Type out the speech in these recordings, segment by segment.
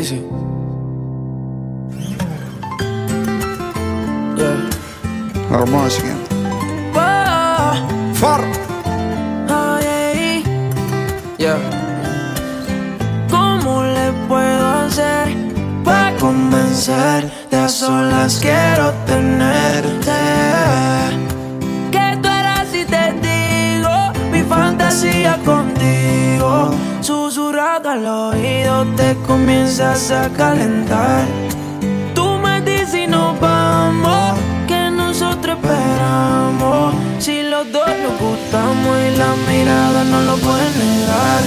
Dice. Yeah. Vamos siguiente. Yeah. ¿Cómo le puedo hacer para comenzar? De a solas quiero tenerte. ¿Qué tú eras si te digo mi fantasía contigo? al oído te comienzas a calentar. Tú me dices y nos vamos, que nosotros esperamos. Si los dos nos gustamos y la mirada no lo puede negar.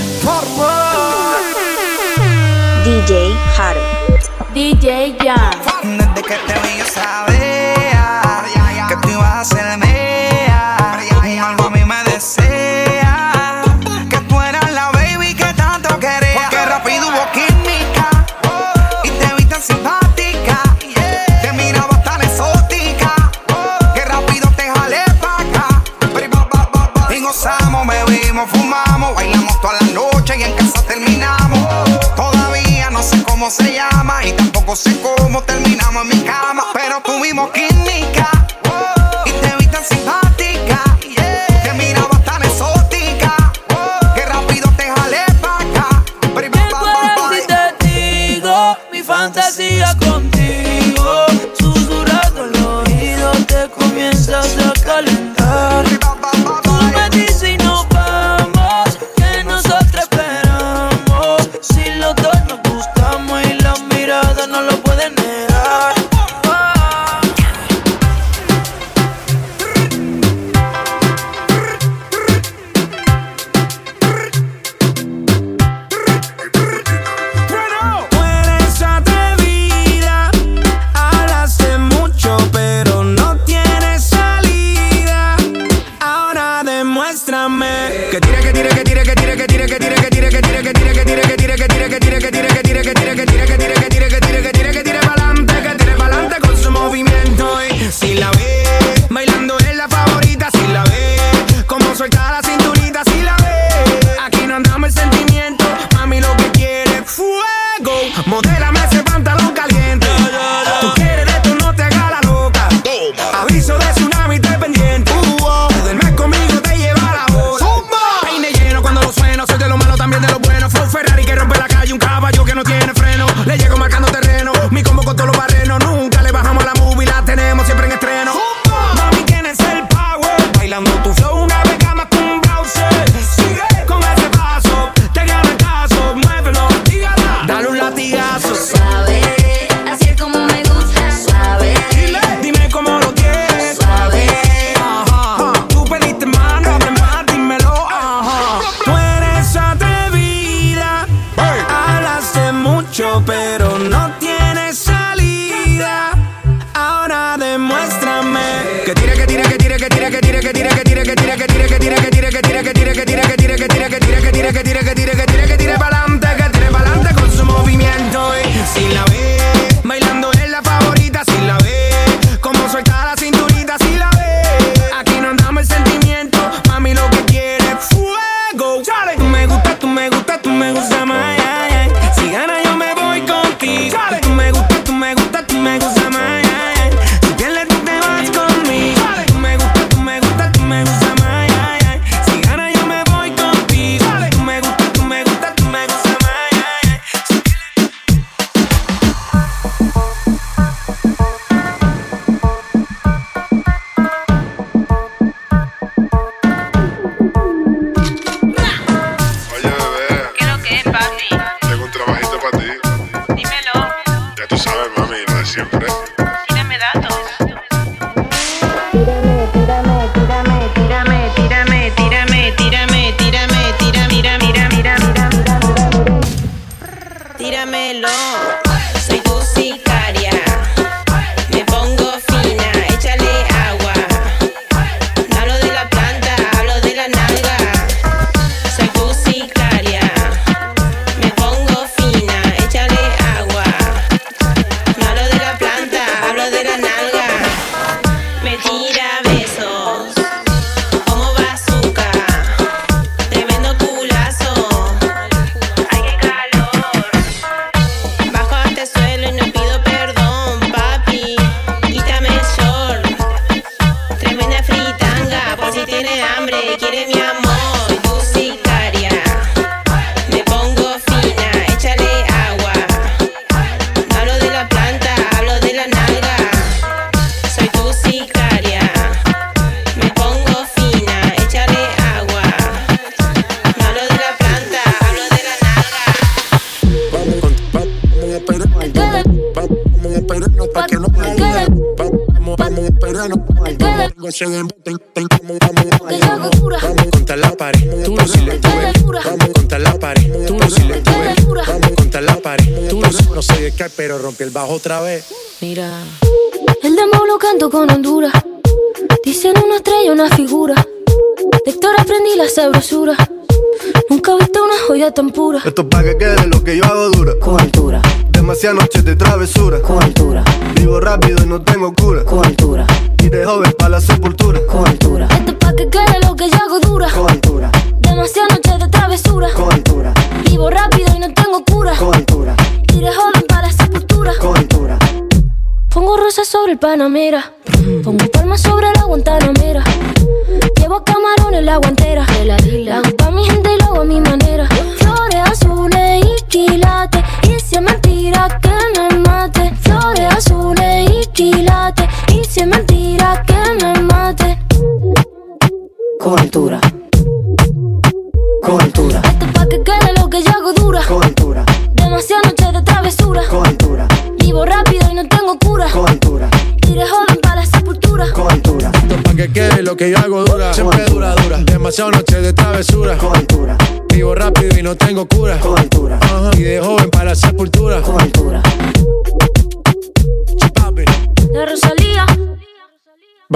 DJ Haru. DJ Jam. Desde que te vi No sé cómo te bananera.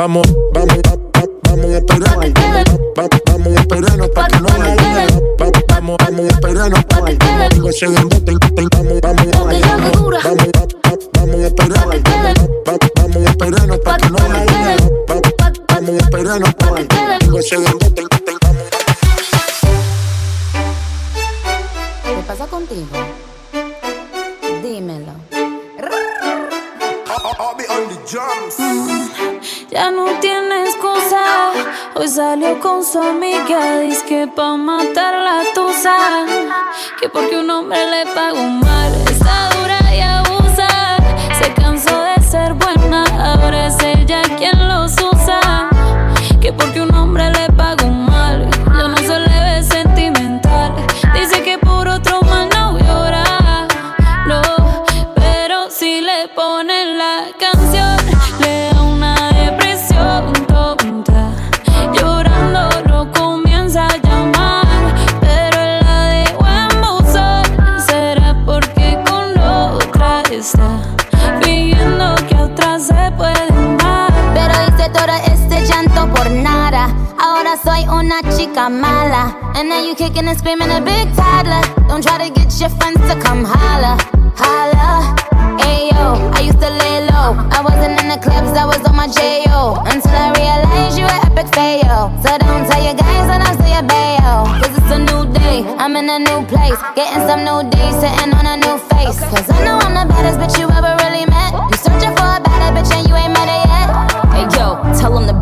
vamos.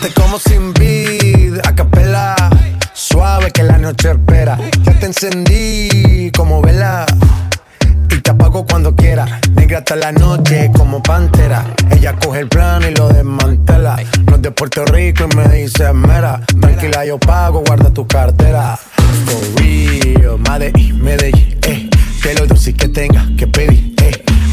te como sin vid, a capela. Suave que la noche espera. Ya te encendí como vela. Y te apago cuando quiera. Negra hasta la noche como pantera. Ella coge el plano y lo desmantela. No es de Puerto Rico y me dice mera. Tranquila, yo pago, guarda tu cartera. For real, Medellín, Medellín, eh. Que lo dulce que tenga que pedir, eh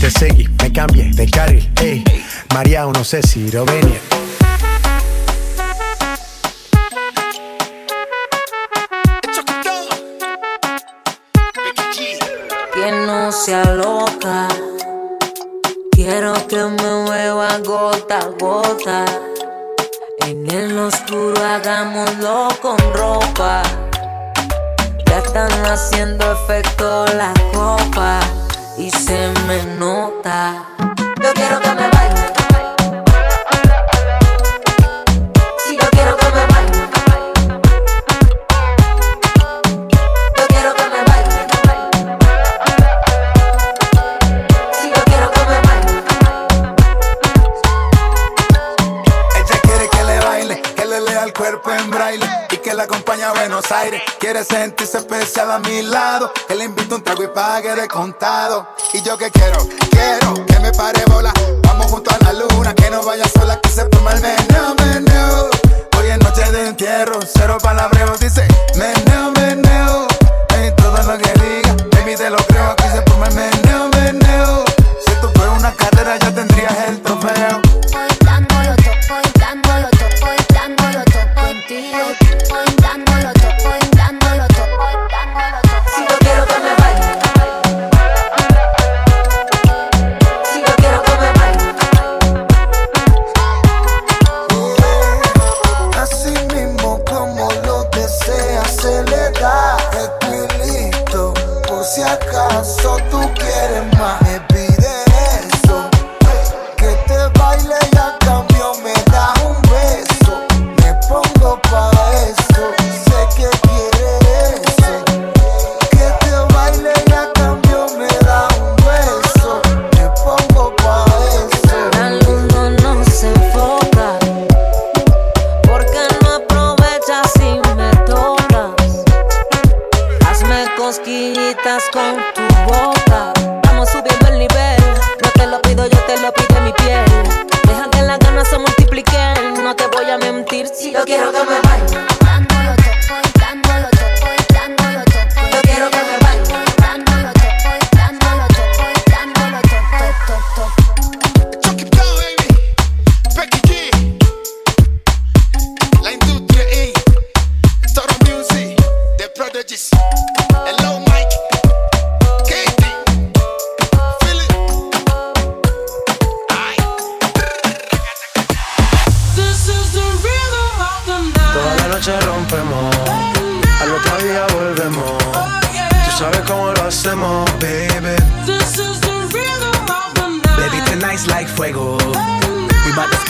te seguí, me cambié de carril, ey. María, o no sé si lo venía. Que no sea loca. Quiero que me mueva gota a gota. En el oscuro hagámoslo con ropa. Ya están haciendo efecto las copas y se me nota. Yo quiero que me baile. Si yo quiero que me baile. Yo quiero que me baile. Si yo quiero que me baile. Ella quiere que le baile, que le lea el cuerpo en braille que la acompañe a Buenos Aires. Quiere sentirse especial a mi lado, que le invite un trago y pague de contado. Y yo que quiero, quiero que me pare bola. Vamos junto a la luna, que no vaya sola, que se forma el meneo, meneo. Hoy es noche de entierro, cero palabreo, dice meneo, meneo. En todo lo que diga, baby te lo creo, aquí se forma el meneo, meneo. Si esto fuera una carrera, ya tendrías el trofeo.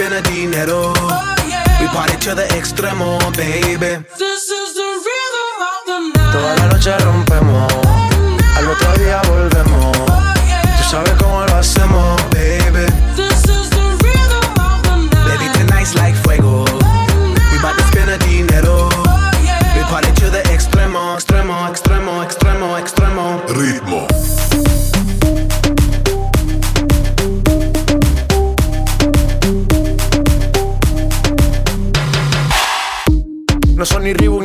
We bout to spend a dinero. We party to the extremo, baby. Toda la noche rompemos, al otro día volvemos. Tú sabes cómo lo hacemos. Baby,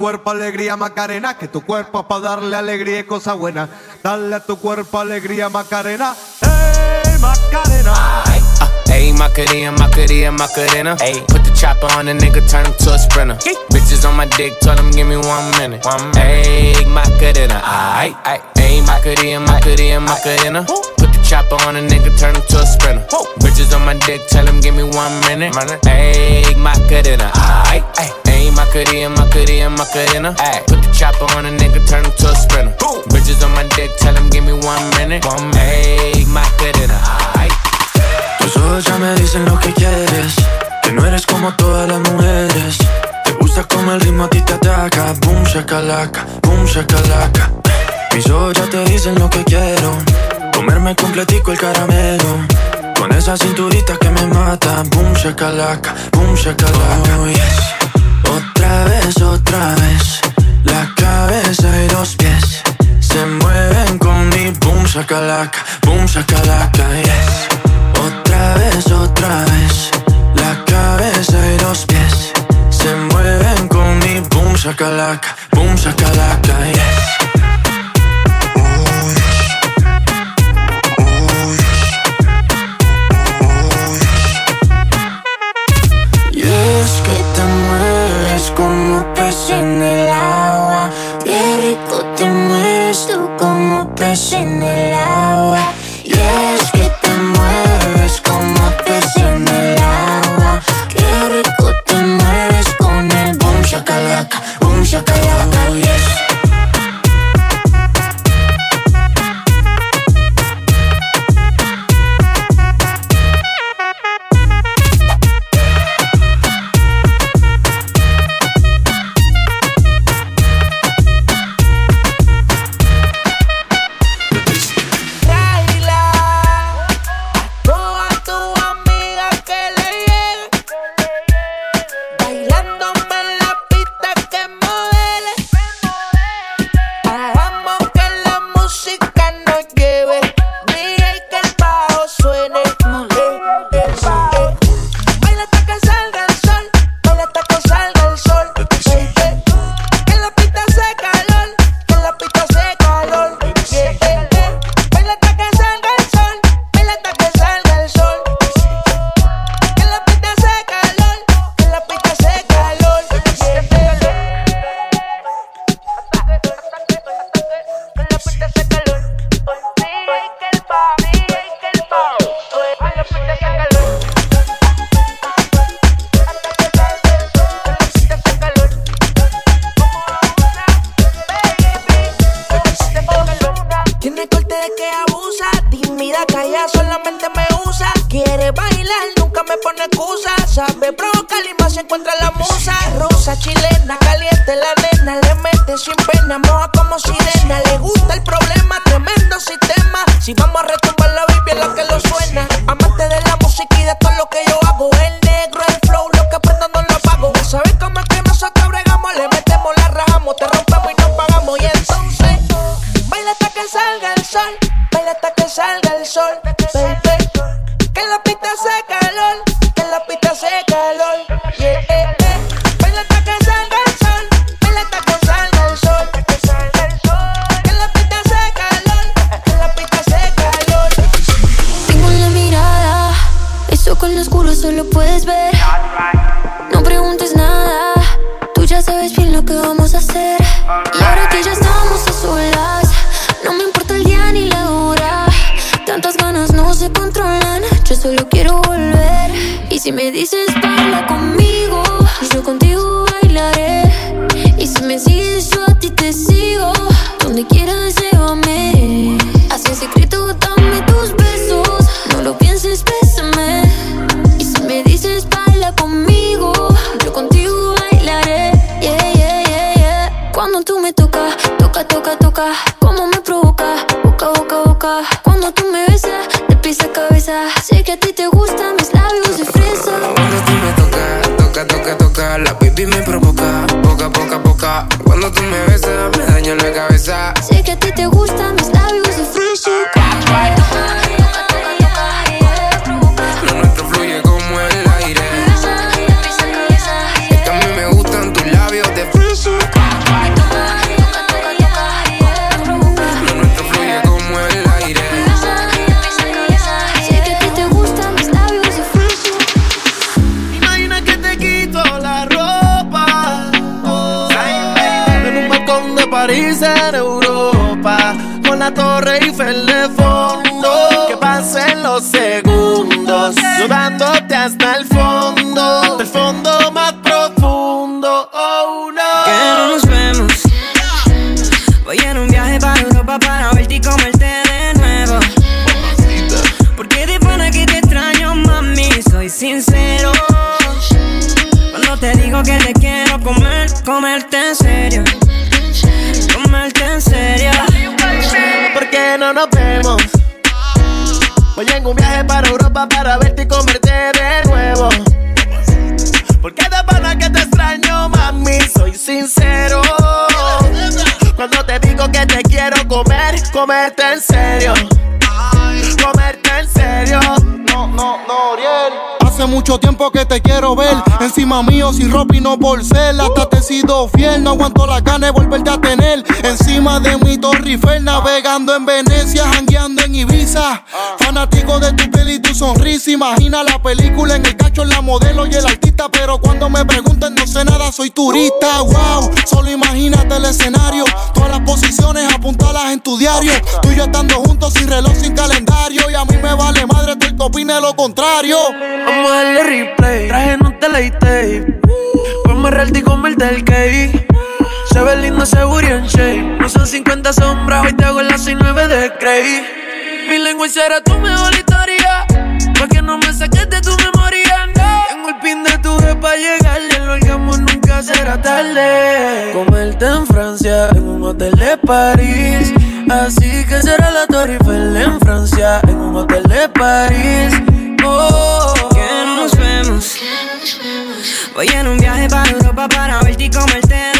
cuerpo alegría Macarena, que tu cuerpo es para darle alegría y cosa buena Dale a tu cuerpo alegría Macarena, hey Macarena. Ay, ah, hey Macarena, Macarena, Macarena. Hey, put the chopper on the nigga, turn him to a sprinter. Bitches on my dick, tell him give me one minute. One. Hey Macarena, ay, ay, hey Macarena, Macarena, Macarena. Chopper on a nigga, turn him to a sprinter. Whoa. Bitches on my dick, tell him give me one minute. Egg, my cadena. Aight, aight. Aim, my cadena, my cadena, my cadena. Aight. Put the chopper on a nigga, turn him to a sprinter. Boom. Bitches on my dick, tell him give me one minute. One egg, my cadena. Aight. Tus ojos ya me dicen lo que quieres. Que no eres como todas las mujeres. Te gusta como el ritmo a ti te ataca. Boom, shakalaka, boom, shakalaka. Mis ojos ya te dicen lo que quiero Comerme completico el caramelo. Con esa cinturita que me mata. Boom shakalaka, boom shakalaka. Oh, yes. Otra vez, otra vez. La cabeza y los pies Se mueven con mi boom shakalaka Boom shakalaka, yes. Otra vez, otra vez. La cabeza y los pies Se mueven con mi boom shakalaka Boom shakalaka, yes. 心 por ser Hasta te he sido fiel, no aguanto la gana de volverte a tener. Encima de mi Torre Eiffel Navegando en Venecia, jangueando en Ibiza. Fanático de tu piel y tu sonrisa Imagina la película en el cacho, la modelo y el artista. Pero cuando me pregunten no sé nada, soy turista. Wow, solo imagínate el escenario. Todas las posiciones apuntalas en tu diario. Tú y yo estando juntos sin reloj, sin calendario. Y a mí me vale madre tú que opine lo contrario. Vamos a darle replay. Traje no te tape. Shape. No son 50 sombras, hoy te hago las 69 de Cray. Mi lengua será tu mejor historia. Pa' que no me saques de tu memoria. Tengo el pin de tu vez pa' llegarle. El orgasmo nunca será tarde. Comerte en Francia, en un hotel de París. Así que será la Torre Eiffel en Francia, en un hotel de París. Oh, Que no nos vemos. Voy en un viaje para Europa para verte y comerte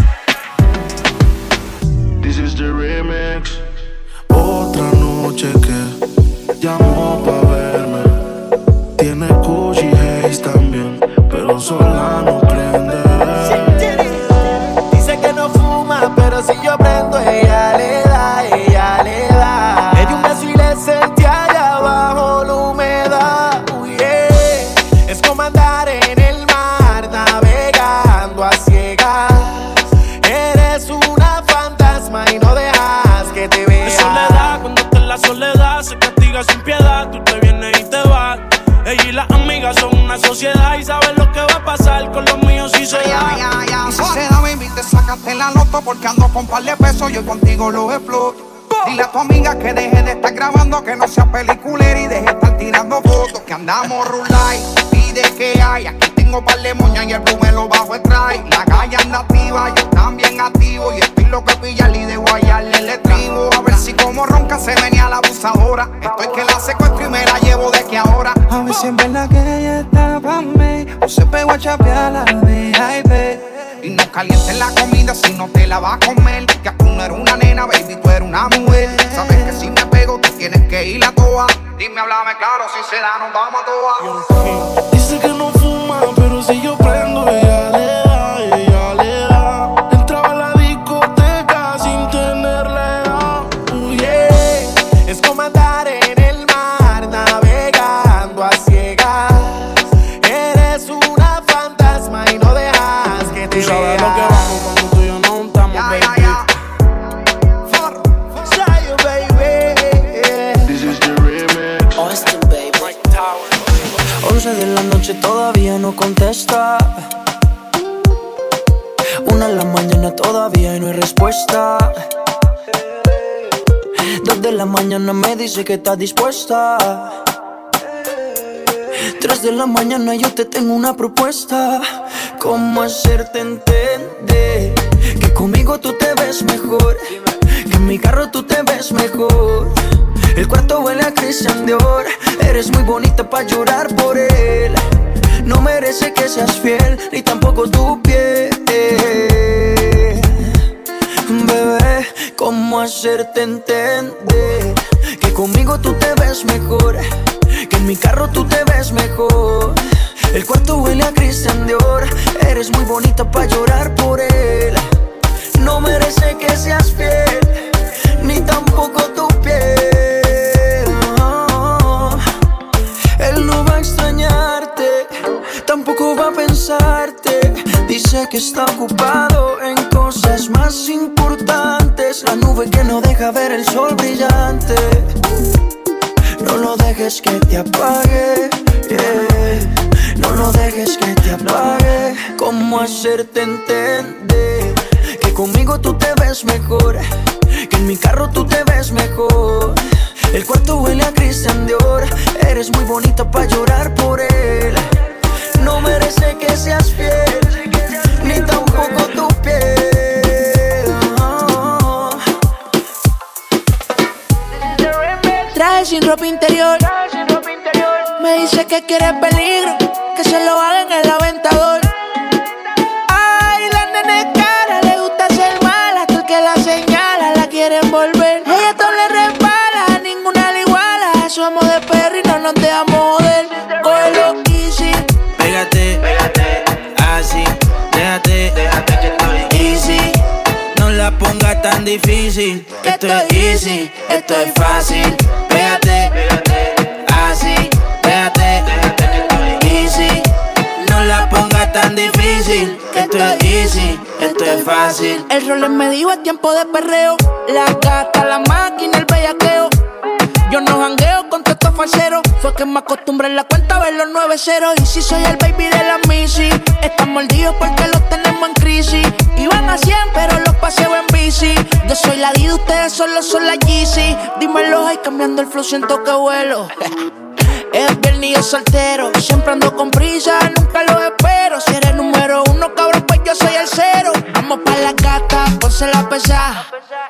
Otra noche que llamó pa' sacaste la nota porque ando con par de pesos, yo contigo los exploto. Dile a tu amiga que deje de estar grabando, que no sea peliculera y deje de estar tirando fotos. Que andamos rulay, pide que hay. Aquí tengo par de moñas y el blue me lo bajo el. La calle anda activa, yo también activo. Y estoy loco de pillarle y de guayarle el estribo. A ver si como ronca se venía la abusadora. Estoy que la secuestro y me la llevo de que ahora. A ver si en verdad que ella está pa' mí O se pegó a chapear la VIP Y no calientes la comida si no te la vas a comer. Que tú no eres una nena, baby, tú eres una mujer. Sabes que si me pego, tú tienes que ir a toa. Dime, háblame claro, si se da, nos vamos a toa. Dice que no fuma, pero si yo prendo, ella respuesta. Dos de la mañana me dice que está dispuesta. Tres de la mañana yo te tengo una propuesta. ¿Cómo hacerte entender que conmigo tú te ves mejor? Que en mi carro tú te ves mejor. El cuarto huele a Christian Dior. Eres muy bonita para llorar por él. No merece que seas fiel, ni tampoco tu piel. Bebé, ¿cómo hacerte entender? Que conmigo tú te ves mejor, que en mi carro tú te ves mejor. El cuarto huele a Christian Dior, eres muy bonita para llorar por él. No merece que seas fiel, ni tampoco tu piel. Él no va a extrañarte, tampoco va a pensarte. Dice que está ocupado en cosas más importantes. La nube que no deja ver el sol brillante. No lo dejes que te apague. No lo dejes que te apague. ¿Cómo hacerte entender? Que conmigo tú te ves mejor. Que en mi carro tú te ves mejor. El cuarto huele a Christian Dior. Eres muy bonita para llorar por él. No merece que seas fiel. Sin ropa interior. Me dice que quiere peligro, que se lo haga en el aventador. Ay, la nene cara, le gusta ser mala, tú el que la señala, la quiere envolver. Ella todo le resbala, ninguna le iguala. Somos de perro y no nos dejamos joder. Difícil, esto es easy, esto es fácil. Pégate, pégate, así, estoy easy. No la pongas tan difícil, esto es easy, esto es fácil. El rol me dijo es tiempo de perreo. La gata, la máquina, el bellaqueo. Yo no jangueo con todos estos falseros. Fue que me acostumbré en la cuenta a ver los nueve ceros. Y si soy el baby de la Missy, están mordidos porque los tenemos en crisis. Iban a 100, pero los paseo en bici. Yo soy la D, ustedes solo son la Yeezy. Dímelo, ay, cambiando el flow, siento que vuelo. Es viernes y yo soltero. Siempre ando con prisa, nunca lo espero. Si eres número uno, cabrón, pues yo soy el cero. Vamos pa' la gata, ponse la pesa.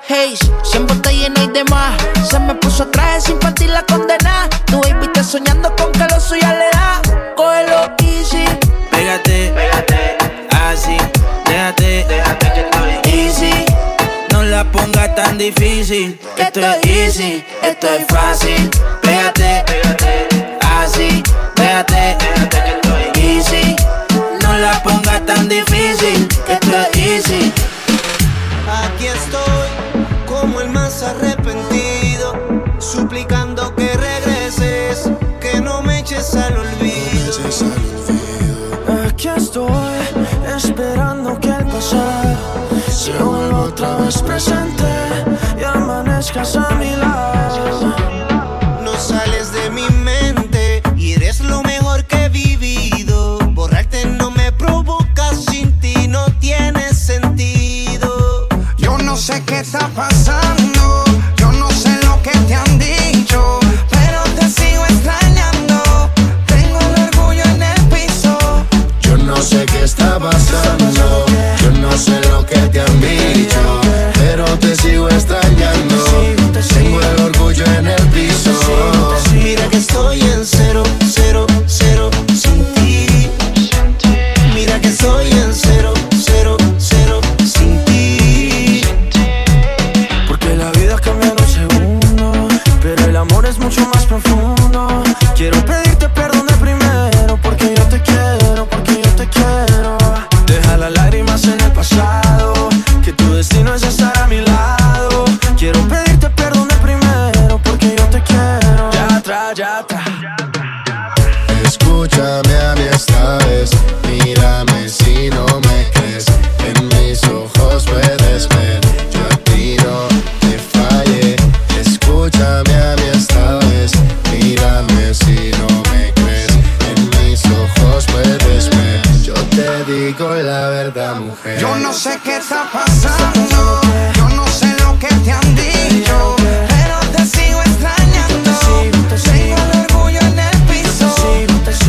Hey, siempre está llena y demás. Se me puso traje sin partir la condena. Tu baby está soñando con que lo suya le da. Cógelo easy. Pégate, pégate, así, déjate, déjate que estoy easy. No la pongas tan difícil, esto es easy, esto es fácil. Pégate, pégate, así, déjate que estoy easy. No la pongas tan difícil, que esto es easy. Aquí estoy, como el más arrepentido, suplicando que regreses, que no me eches al olvido. Aquí estoy, esperando que el pasado se vuelva otra vez presente y amanezcas a mi lado. Sé qué está pasando, yo no sé lo que te han dicho, pero te sigo extrañando. Tengo el orgullo en el piso. Yo no sé qué está pasando, yo no sé lo que te han dicho, sé qué está pasando, yo no sé lo que te han dicho, pero te sigo extrañando. Tengo el orgullo en el piso.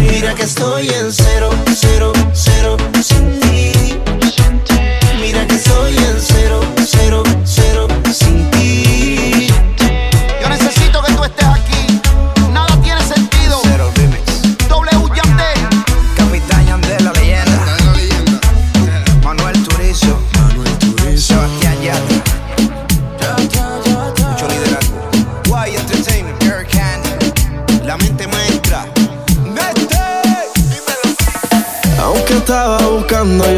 Mira que estoy en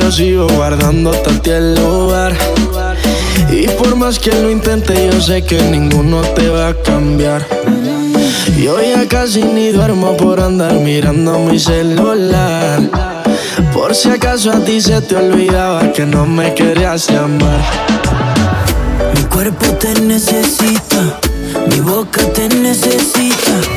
yo sigo guardando a ti el lugar. Y por más que lo intente, yo sé que ninguno te va a cambiar. Yo ya casi ni duermo por andar mirando mi celular. Por si acaso a ti se te olvidaba que no me querías llamar. Mi cuerpo te necesita, mi boca te necesita.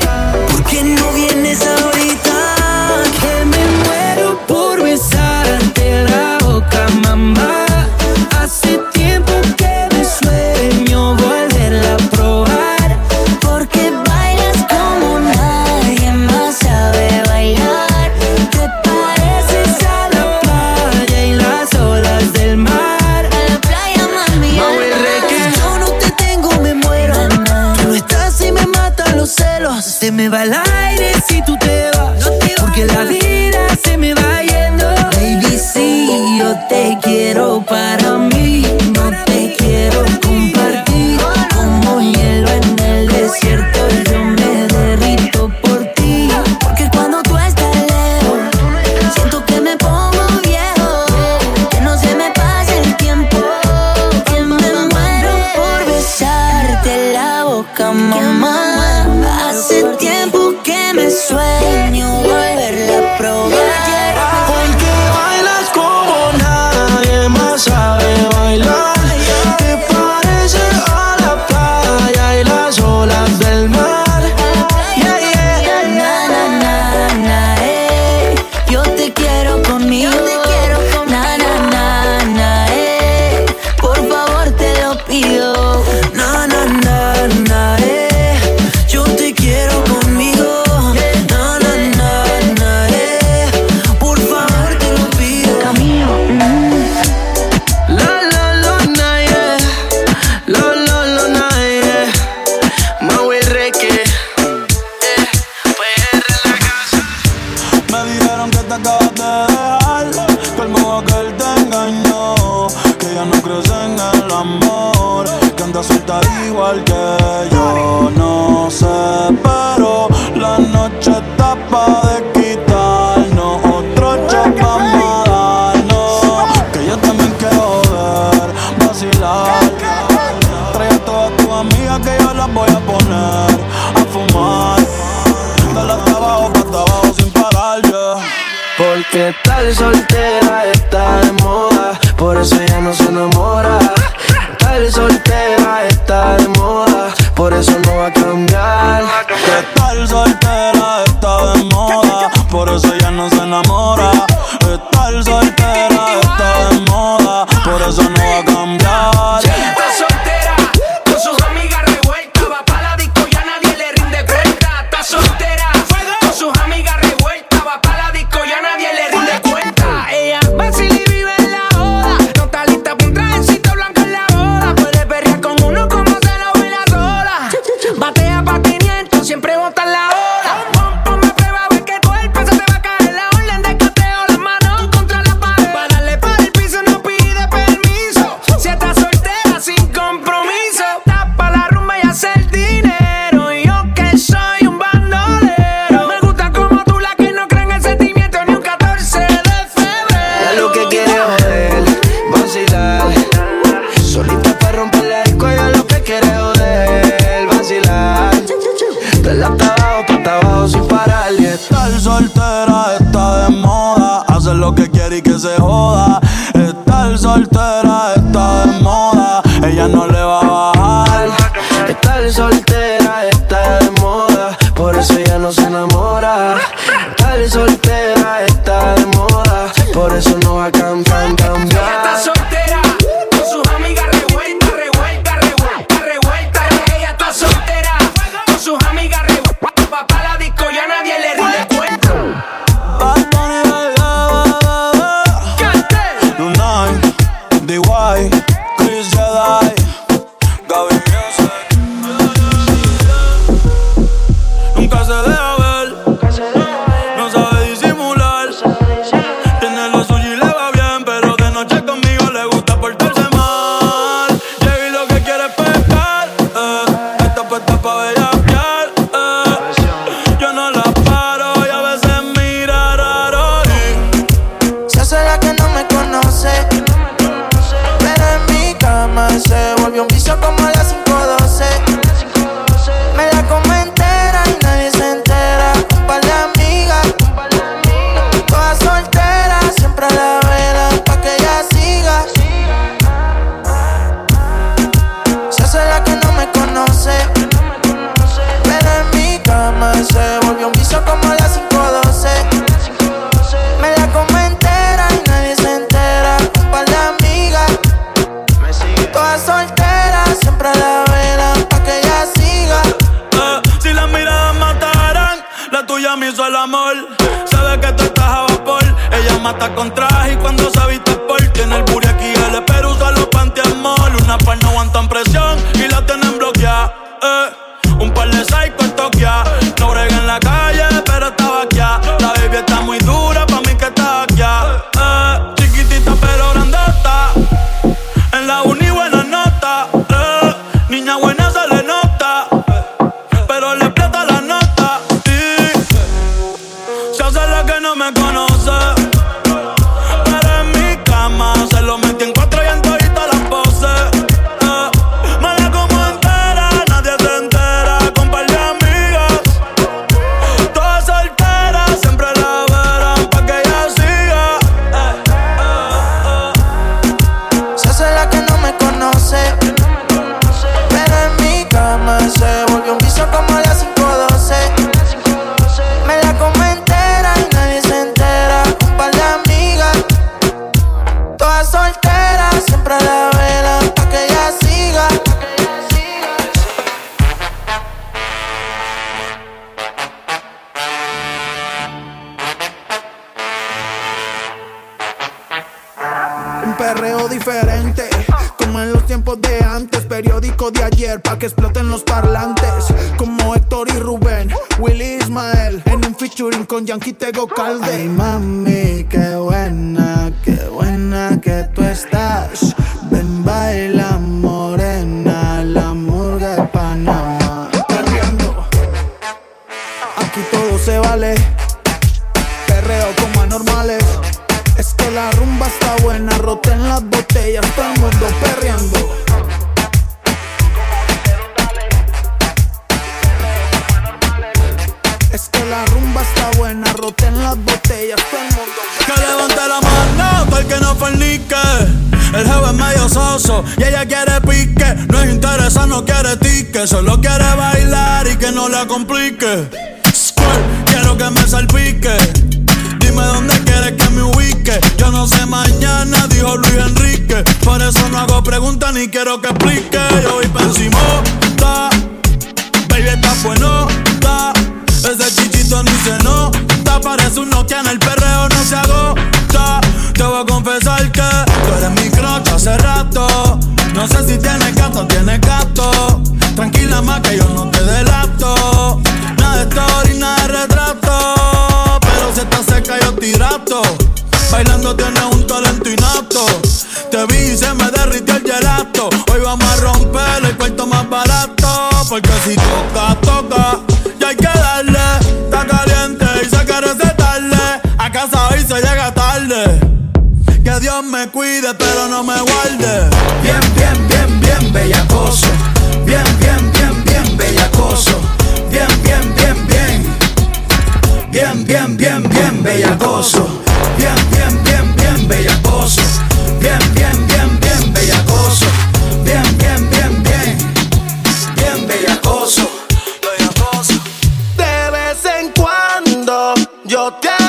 Yo te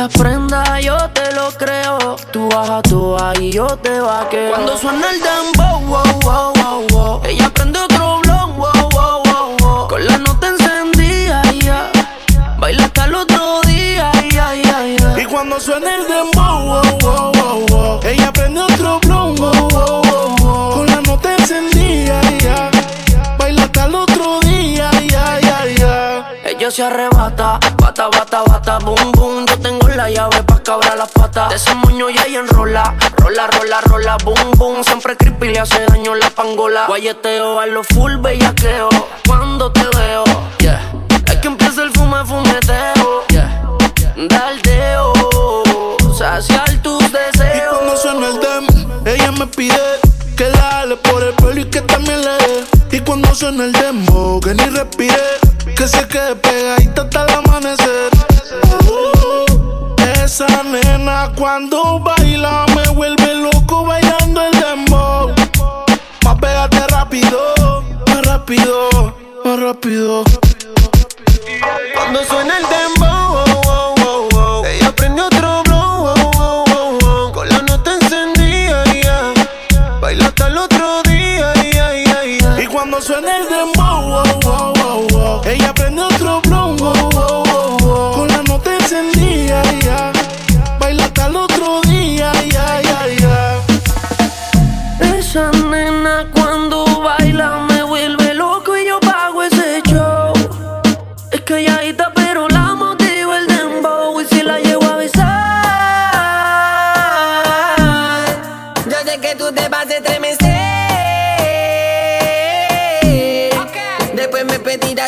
Que ya estás prenda, yo te lo creo. Tú bajas tú ahí, yo te vaqueo. Cuando suena el dembow, wow, wow, wow, wow. Ella prende otro blon, wow, wow, wow, wow. Con la nota encendida, ya. Baila hasta el otro día, ya, ya, ya. Y cuando suena el dembow, wow, wow, wow, wow. ella prende otro blon, wow, wow, wow, wow. con la nota encendida, ya. Baila hasta el otro día, ya, ya, ya. Ella se arrebata, bata, bata, bata, boom, boom. Yo tengo la llave pa' cabrar las patas. De ese moño ya ella enrola, rola, rola, rola, boom, boom. Siempre creepy le hace daño la pangola. Guayeteo a lo full bellaqueo. Cuando te veo, yeah. Es que empieza el fume, fumeteo, yeah. Daldeo, saciar tus Y deseos. cuando suena el dem, ella me pide que la ale por el pelo y que también le dé. Y cuando suena el demo, que ni respire, que se quede pegadita hasta el amanecer. Uh, esa nena cuando baila me vuelve loco bailando el dembow. Más pégate rápido, más rápido, más rápido. Cuando suena el dembow, wow, wow, wow. ella prende otro blow, wow, wow, wow. con la nota encendida, ya. baila hasta el otro día. Y cuando suena el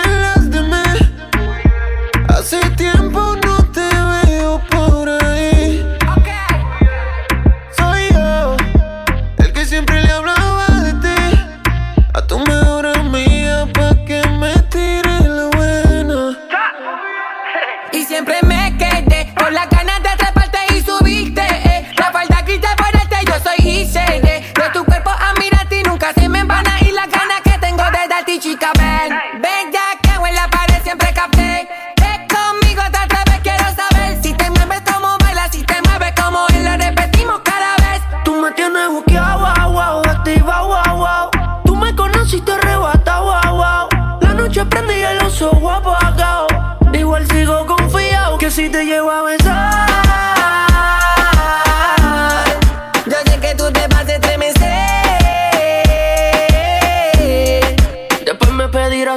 de. Hace tiempo no.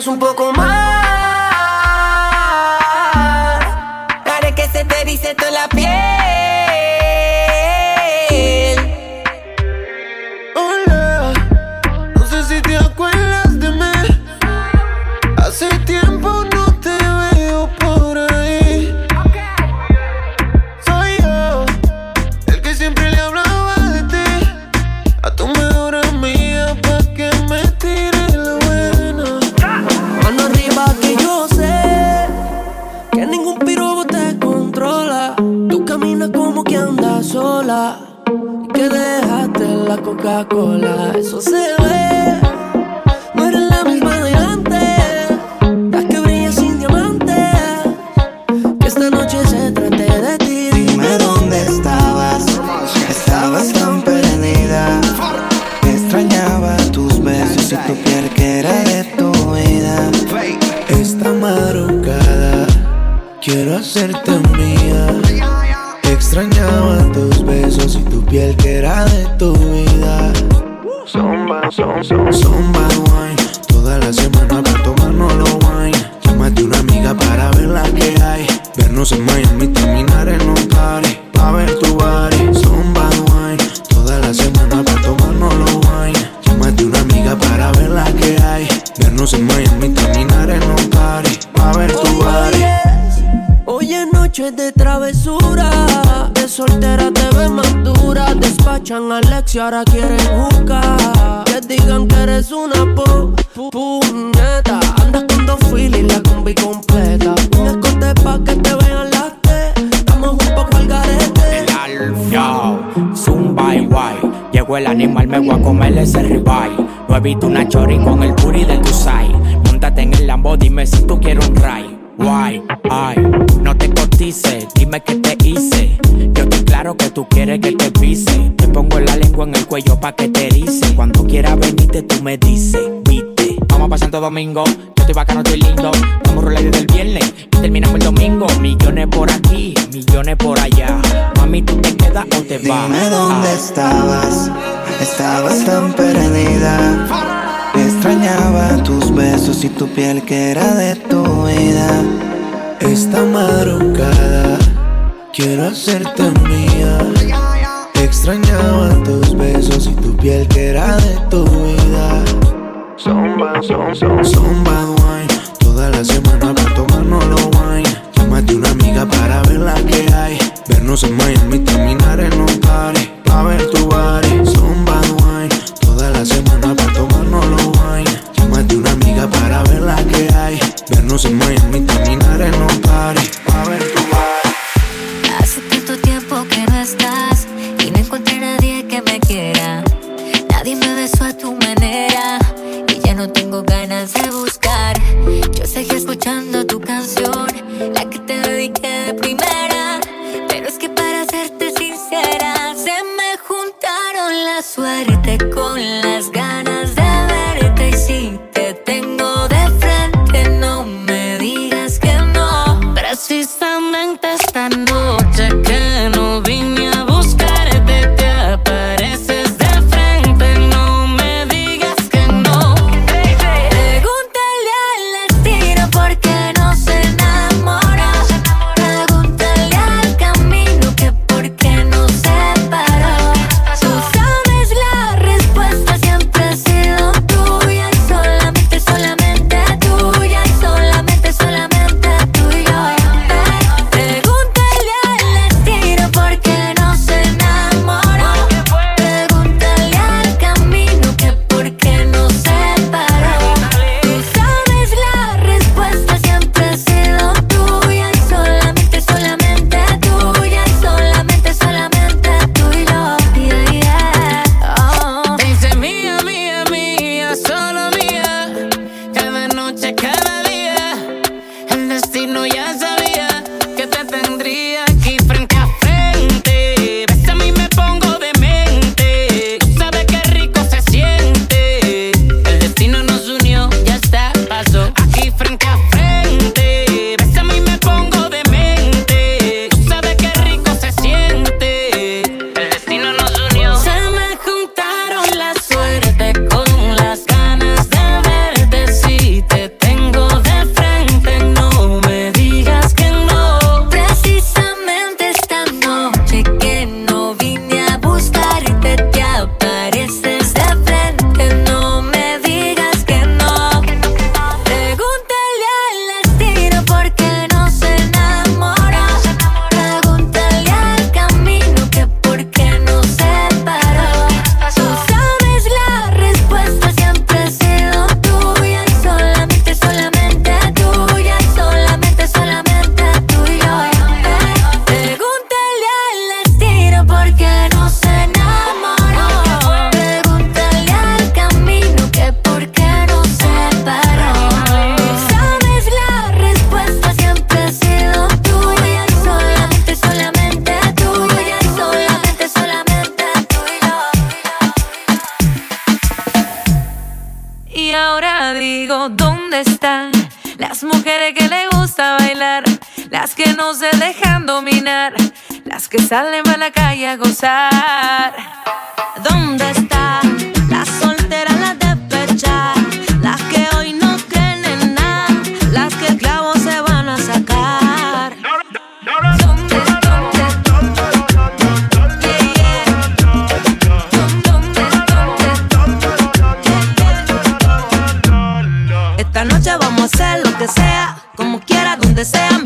Un poco más. Sola. Y que dejaste la Coca-Cola. Eso se ve. No eres la misma de antes. La que brilla sin diamantes. Que esta noche se trate de ti. Dime dónde estabas, estabas tan perdida. Extrañaba tus besos y tu piel que era de tu vida. Esta madrugada quiero hacerte mía. Extrañaba tus besos y tu piel que era de tu vida. Zumba, zumba, zumba wine. Toda la semana para tomarnos los wine. Llámate una amiga para ver la que hay. Vernos en Miami, Y ahora quieren jugar. Que digan que eres una po, pu- puñeta. Andas con dos filis, la combi completa. Un escote pa' que te vean las. Estamos un poco al garete. Yo, Zumba y guay. Llegó el animal, me voy a comer ese ribeye. No he visto una chori con el puri del Tusai. Montate Domingo, yo estoy bacano, estoy lindo. Vamos a desde el viernes y terminamos el domingo. Millones por aquí, millones por allá. Mami, tú te quedas o te vas. Dime dónde Ah. estabas, estabas tan perdida. Extrañaba tus besos y tu piel que era de tu vida. Esta madrugada quiero hacerte ¿dónde están las mujeres que le gusta bailar? Las que no se dejan dominar, las que salen para la calle a gozar. ¿Dónde están? understand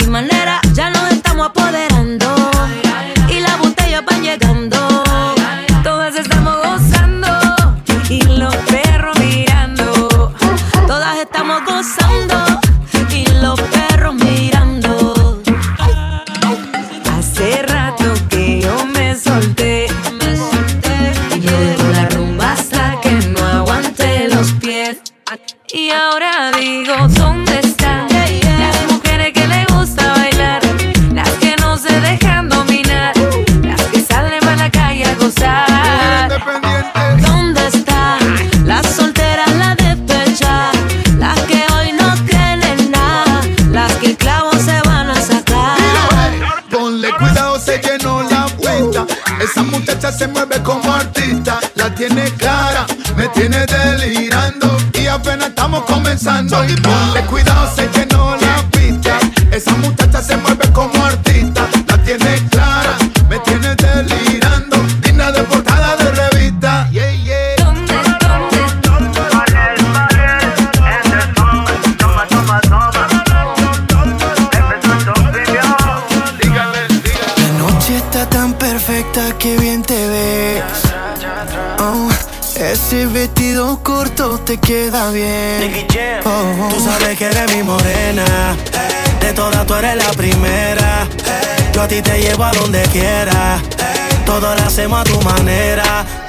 and join the A ti te llevo a donde quiera. Todo lo hacemos a tu manera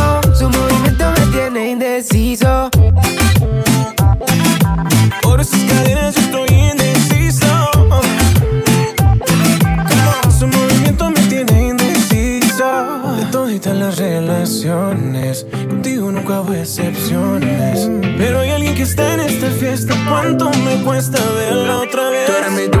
indeciso. Por esas cadenas yo estoy indeciso. Cada su movimiento me tiene indeciso. De todas las relaciones, contigo nunca hubo excepciones. Pero hay alguien que está en esta fiesta. ¿Cuánto me cuesta verla otra vez?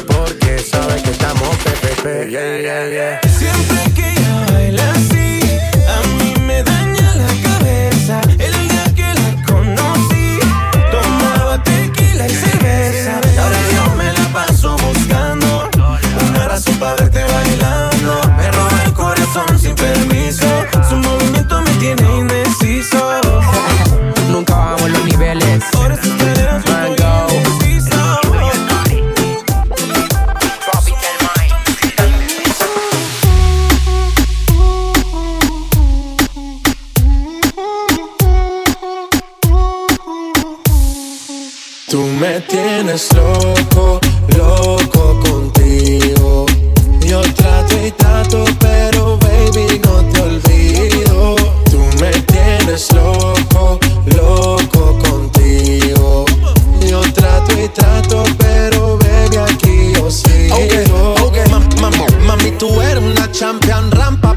porque sabe que estamos PPP. Yeah, yeah, yeah. Siempre que ella baila así, a mí me daña la cabeza. El día que la conocí, tomaba tequila y cerveza. Ahora yo me la paso buscando una razón para verte bailando. Me roba el corazón sin permiso. Su movimiento me tiene indeciso. Tienes loco, loco contigo. Yo trato y trato, pero baby no te olvido. Tú me tienes loco, loco contigo. Yo trato y trato, pero baby aquí yo sigo. Ok, ok, ma- ma- mami, tú eres una champion, rampa,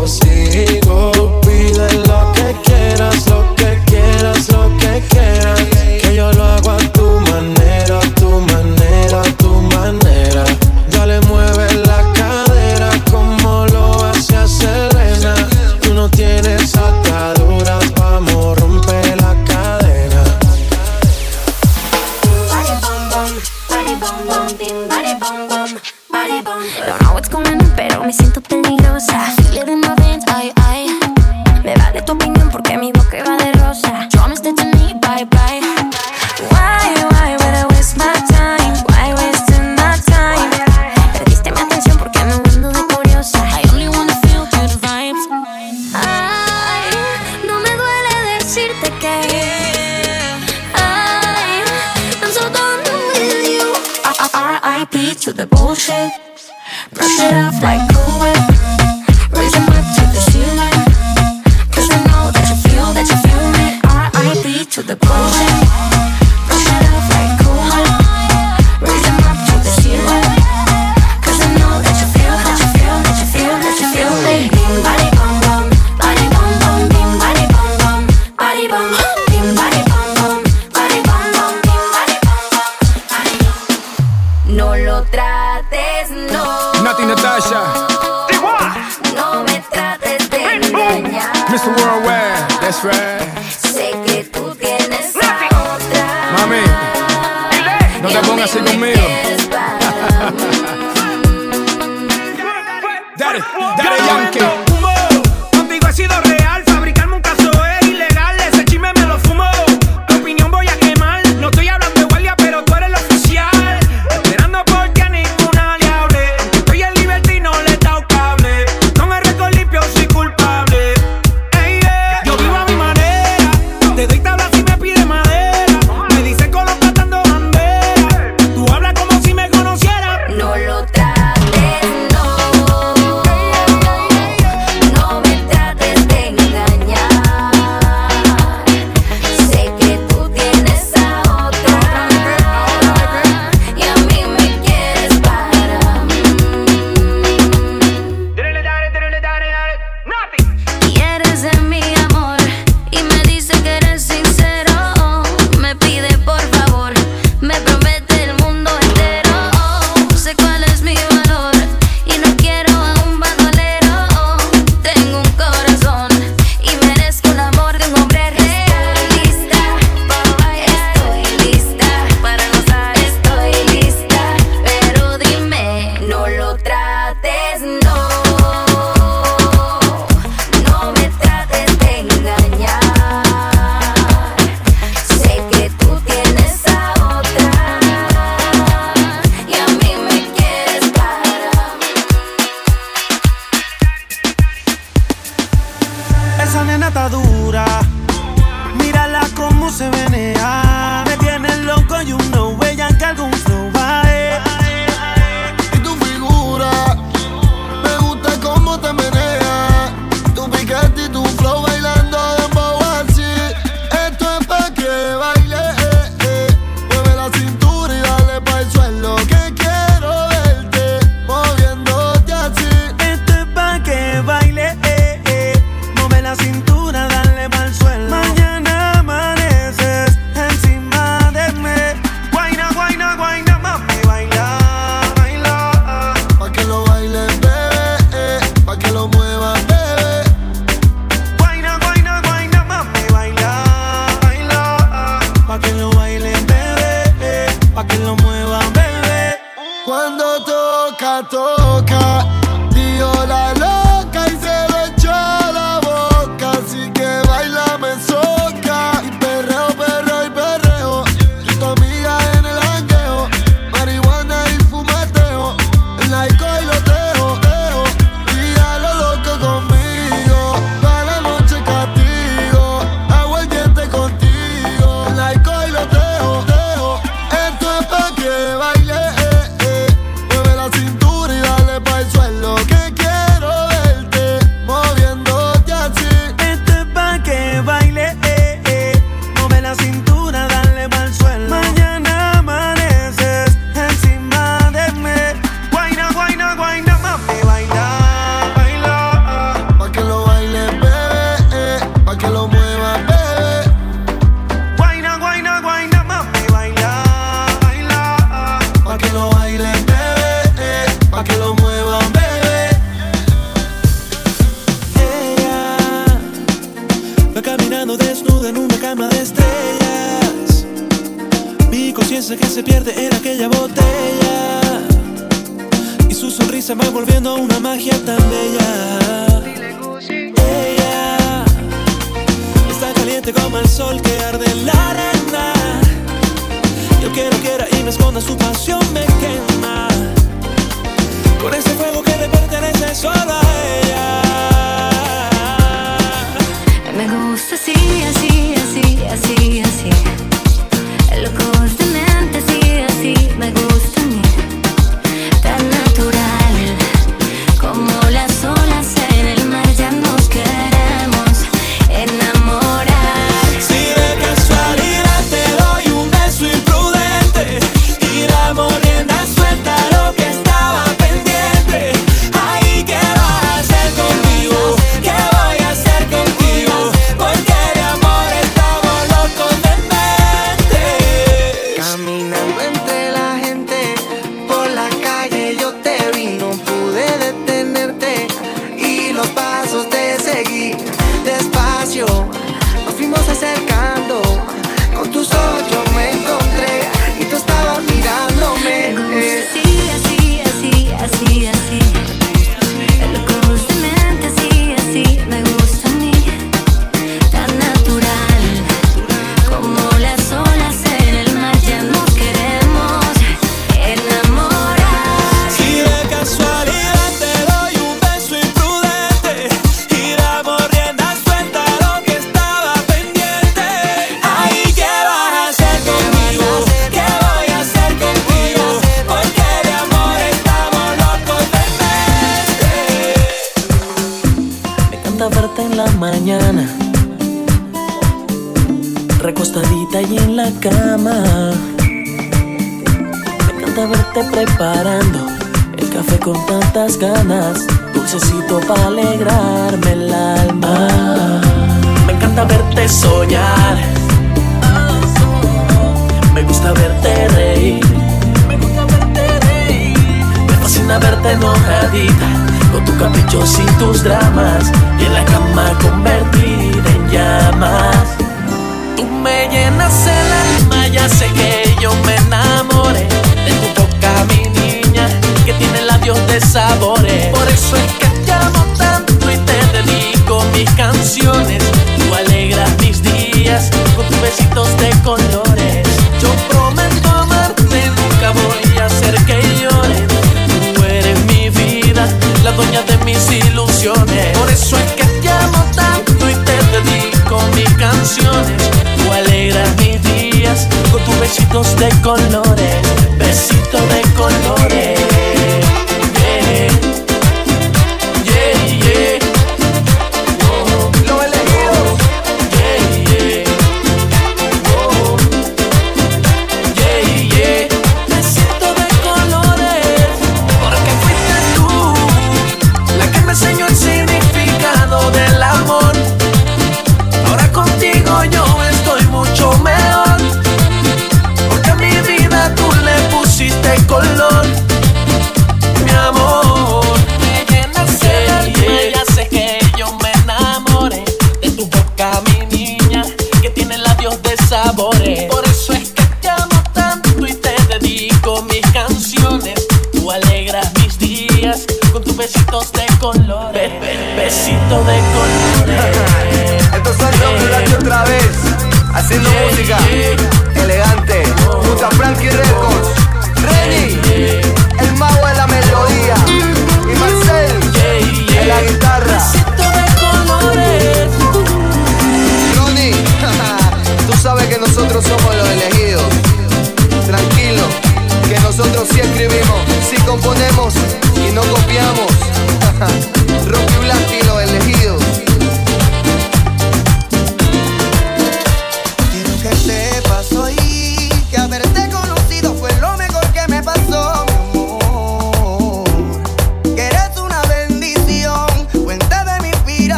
baby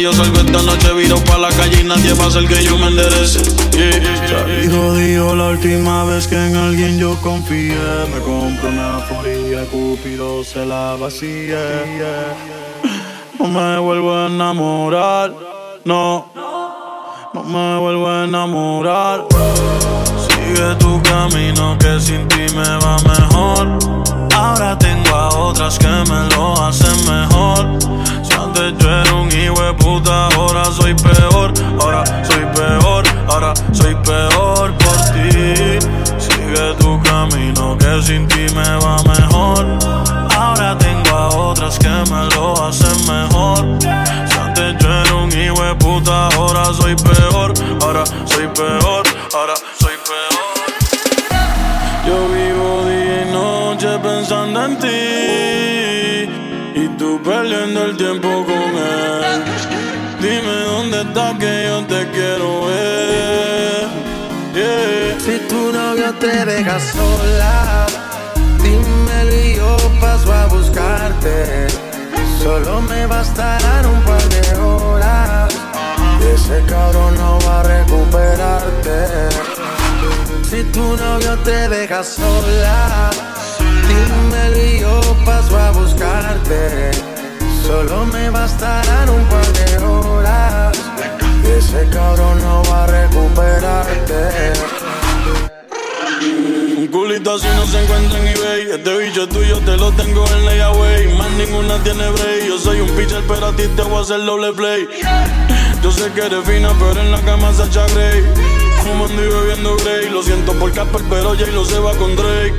Yo salgo esta noche viro pa' la calle y nadie va a hacer que yo me enderece. Yeah. Salí jodido la última vez que en alguien yo confié. Me compré una foría, Cupido se la vacía. No me vuelvo a enamorar, no. No me vuelvo a enamorar. Sigue tu camino que sin ti me va mejor. Ahora tengo a otras que me lo hacen mejor. Antes yo era un hijo puta, ahora soy peor. Ahora soy peor, ahora soy peor por ti. Sigue tu camino que sin ti me va mejor. Ahora tengo a otras que me lo hacen mejor. Si antes yo era un hijo puta, ahora soy peor. Ahora soy peor, ahora soy peor. Yo vivo día y noche pensando en ti. Y tú perdiendo el tiempo con él. Dime dónde estás que yo te quiero ver. Si tu novio te deja sola, dímelo y yo paso a buscarte. Solo me bastarán un par de horas. Y ese cabrón no va a recuperarte. Si tu novio te deja sola, dímelo y yo paso a buscarte. Solo me bastarán un par de horas. Ese cabrón no va a recuperarte. Un culito así no se encuentra en eBay. Este bicho tuyo te lo tengo en layaway. Más ninguna tiene break. Yo soy un pitcher, pero a ti te voy a hacer doble play. Yo sé que eres fina, pero en la cama se echa Grey. Fumando y bebiendo Grey. Lo siento por Casper, pero Jay lo se va con Drake.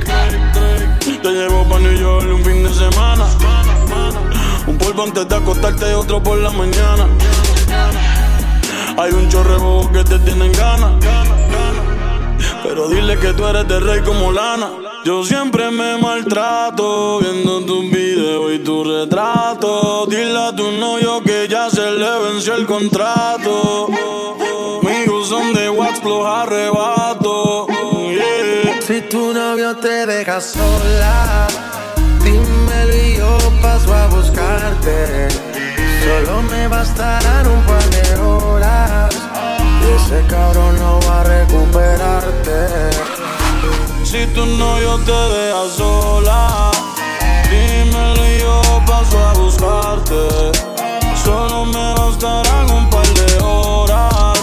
Te llevo pa' New York un fin de semana. Un polvo antes de acostarte, otro por la mañana. Hay un chorrebo que te tienen ganas. Pero dile que tú eres de rey como lana. Yo siempre me maltrato viendo tus videos y tu retrato. Dile a tu novio que ya se le venció el contrato. Novio te deja sola, dímelo y yo paso a buscarte. Solo me bastarán un par de horas. Y ese cabrón no va a recuperarte. Si tu novio te deja sola, dímelo y yo paso a buscarte. Solo me bastarán un par de horas.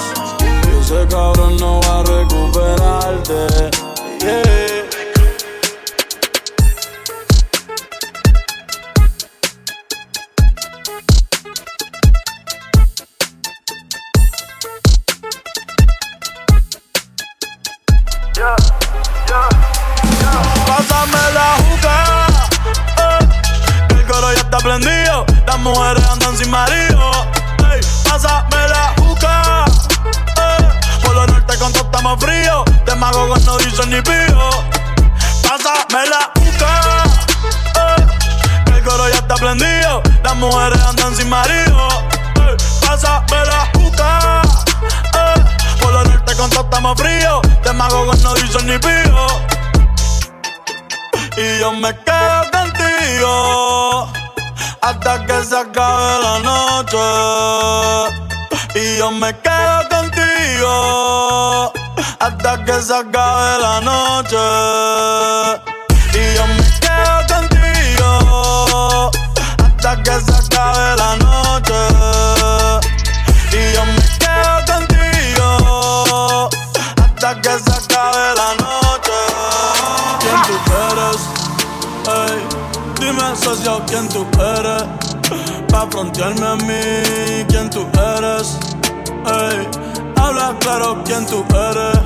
Y ese cabrón no va a recuperarte. Pásame la juca, eh, el coro ya está prendido. Las mujeres andan sin marido. Ey, pásame la juca, por lo norte con todo estamos fríos. De mago con no dicen ni pío. Pásame la juca, eh, el coro ya está prendido. Las mujeres andan sin marido. Ey, pásame la juca, eh, por lo norte con todo estamos fríos. De mago con no dicen ni pío. Y yo me quedo contigo hasta que se acabe la noche. Y yo me quedo contigo hasta que se acabe la noche. Y yo me quedo contigo hasta que se acabe la noche. Y yo me quedo contigo hasta que se dime socio quién tú eres. Pa' frontearme a mí quién tú eres Ey, habla claro quién tú eres.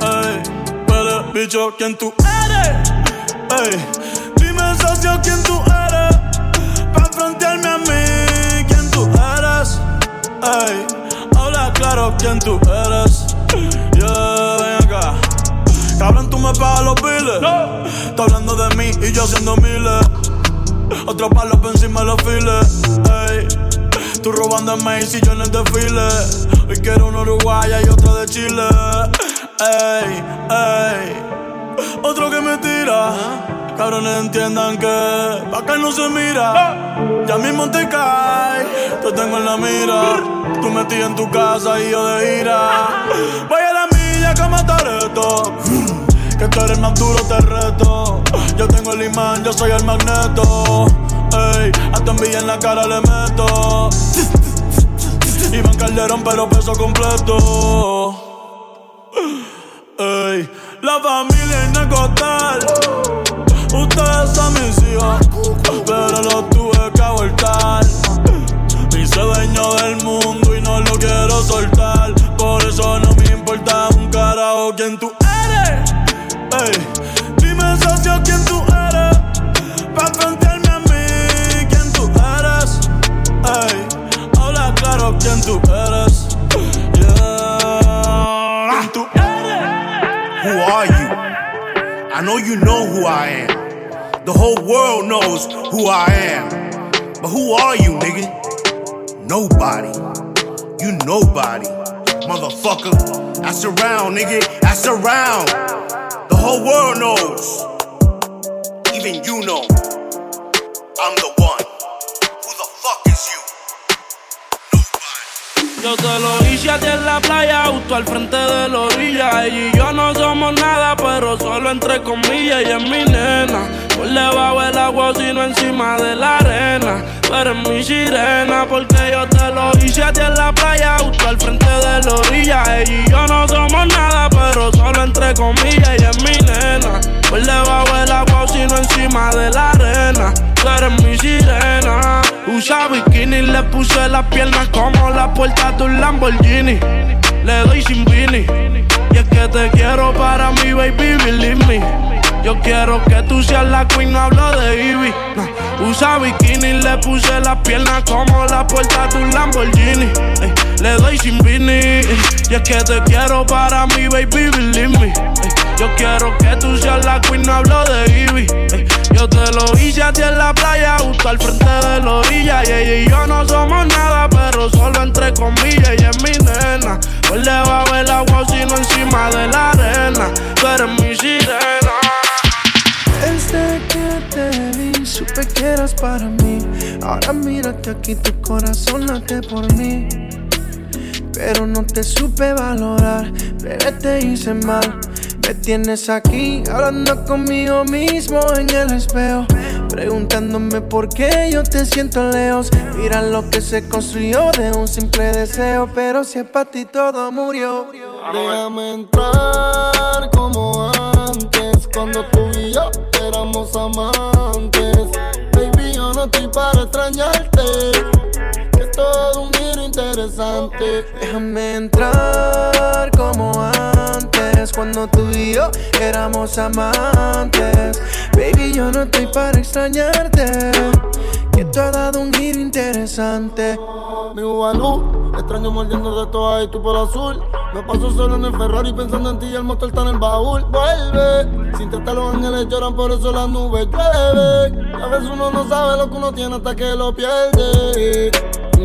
Ey, huele bicho quién tú eres Ey, dime socio quién tú eres. Pa' frontearme a mí quién tú eres Ey, habla claro quién tú eres. Yeah, ven acá. Cabrón, tú me pagas los biles. No. Está hablando de mí y yo haciendo miles. Otro palo por encima de los files. Ey. Tú robando en Macy's y yo en el desfile. Hoy quiero un uruguaya y otro de Chile. Ey, ey. Otro que me tira. Cabrones entiendan que pa' acá no se mira. Ya mismo te cae. Te tengo en la mira. Tú metí en tu casa y yo de ira. Voy a la milla como Toreto. Que tú eres más duro, te reto. Yo tengo el imán, yo soy el magneto. Ey, hasta envidia en la cara le meto. Iván Calderón, pero peso completo. Ey, la familia es Necotal. Ustedes son mis hijos, pero los tuve que abortar. Me hice dueño del mundo y no lo quiero soltar. Know you know who I am. The whole world knows who I am. But who are you, nigga? Nobody. You nobody. Motherfucker. That's around, nigga. That's around. The whole world knows. Even you know. I'm the one. Who the fuck is you? Yo te lo hice a ti en la playa, justo al frente de la orilla. Ella y yo no somos nada, pero solo entre comillas. Ella es mi nena, por debajo del agua, sino encima de la arena. Tú eres mi sirena, porque yo te lo hice a ti en la playa, justo al frente de la orilla. Ella y yo no somos nada, pero solo entre comillas. Ella es mi nena, por debajo del agua, sino encima de la arena. Tú eres mi sirena. Usa bikini, le puse las piernas como la puerta de un Lamborghini. Le doy sin vini. Y es que te quiero para mi baby, believe me. Yo quiero que tú seas la queen, no hablo de Ivy. Usa bikini, le puse las piernas como la puerta de un Lamborghini. Ey, le doy sin vini. ey, Y es que te quiero para mí, baby, believe me. Ey, Yo quiero que tú seas la queen, no hablo de Ivy. Yo te lo hice a ti en la playa, justo al frente de la orilla. Y ella y yo no somos nada, pero solo entre comillas. Ella es mi nena. Por debajo del agua, sino encima de la arena. Tú eres mi sirena. Desde que te vi, supe que eras para mí. Ahora mira que aquí tu corazón late por mí. Pero no te supe valorar, bebé, te hice mal. Me tienes aquí hablando conmigo mismo en el espejo. Preguntándome por qué yo te siento lejos. Mira lo que se construyó de un simple deseo. Pero si es para ti todo murió. Déjame entrar como antes, cuando tú y yo éramos amantes. Baby, yo no estoy para extrañarte. Que todo un interesante. Déjame entrar como antes, cuando tú y yo éramos amantes. Baby, yo no estoy para extrañarte. Que tú has dado un giro interesante. Mi Ubalú, extraño mordiendo de todas y tú por azul. Me paso solo en el Ferrari pensando en ti y el motor está en el baúl. Vuelve, sin tratar los ángeles lloran, por eso las nubes llueve. A veces uno no sabe lo que uno tiene hasta que lo pierde.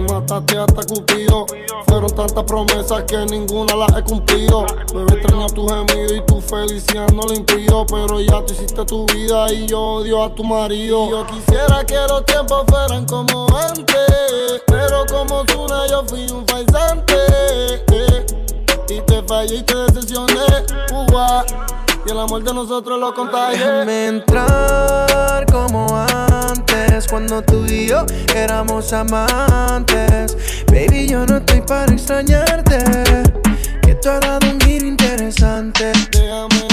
Mataste hasta Cupido. Fueron tantas promesas que ninguna las he cumplido. Me extraño tu gemido y tu felicidad no lo impido. Pero ya tú hiciste tu vida y yo odio a tu marido. Yo quisiera que los tiempos fueran como antes. Pero como Zuna yo fui un faisante. eh. Y te fallé y te decepcioné. Ua. Y el amor de nosotros lo contagié. Déjame entrar como antes, cuando tú y yo éramos amantes. Baby, yo no estoy para extrañarte. Que tú has dado un giro interesante. Déjame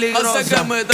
Peligrosa. Hace que me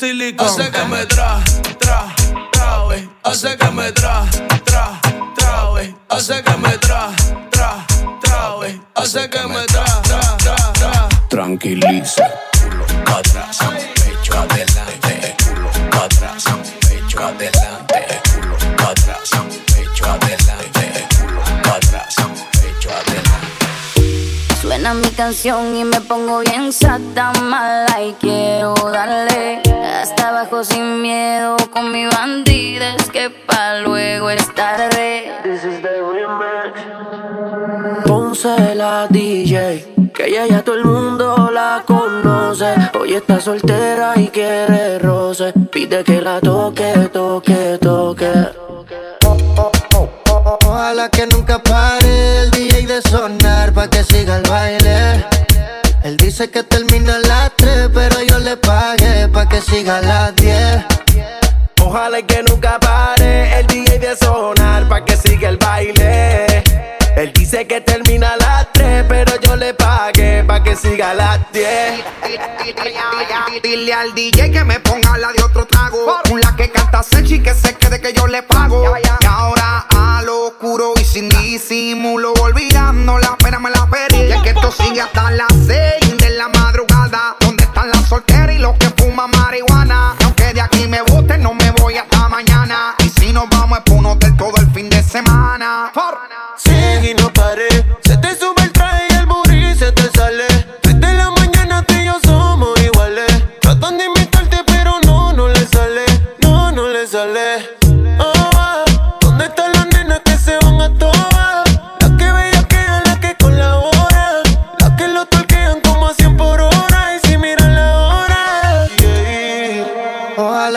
silicón. Hace que me tra, tra, trae. Hace que me tra, tra, trae. Hace que me tra, tra, trae. Hace que me tra, tra, tra, tra. Tranquiliza, culo atrás, pecho adelante, culo atrás, pecho adelante, culo atrás, pecho adelante, culo atrás, pecho adelante. Suena mi canción y me pongo bien sata mala y quiero darle abajo sin miedo con mi bandida es que pa luego es tarde. This is the Ponce la DJ, que ella ya todo el mundo la conoce. Hoy está soltera y quiere roce. Pide que la toque, toque, toque. Ojalá que nunca pare el DJ de sonar pa' que siga el baile. Él dice que termina a pa' que siga a las 10. Ojalá y que nunca pare el DJ de sonar pa' que siga el baile. Él dice que termina a las 3, pero yo le pagué pa' que siga a las 10. Dile al DJ que me ponga la de otro trago. Una que canta sexy que se quede que yo le pago. Y ahora a lo oscuro y sin disimulo, olvidando la pena me la perdí. Y es que esto sigue hasta las 6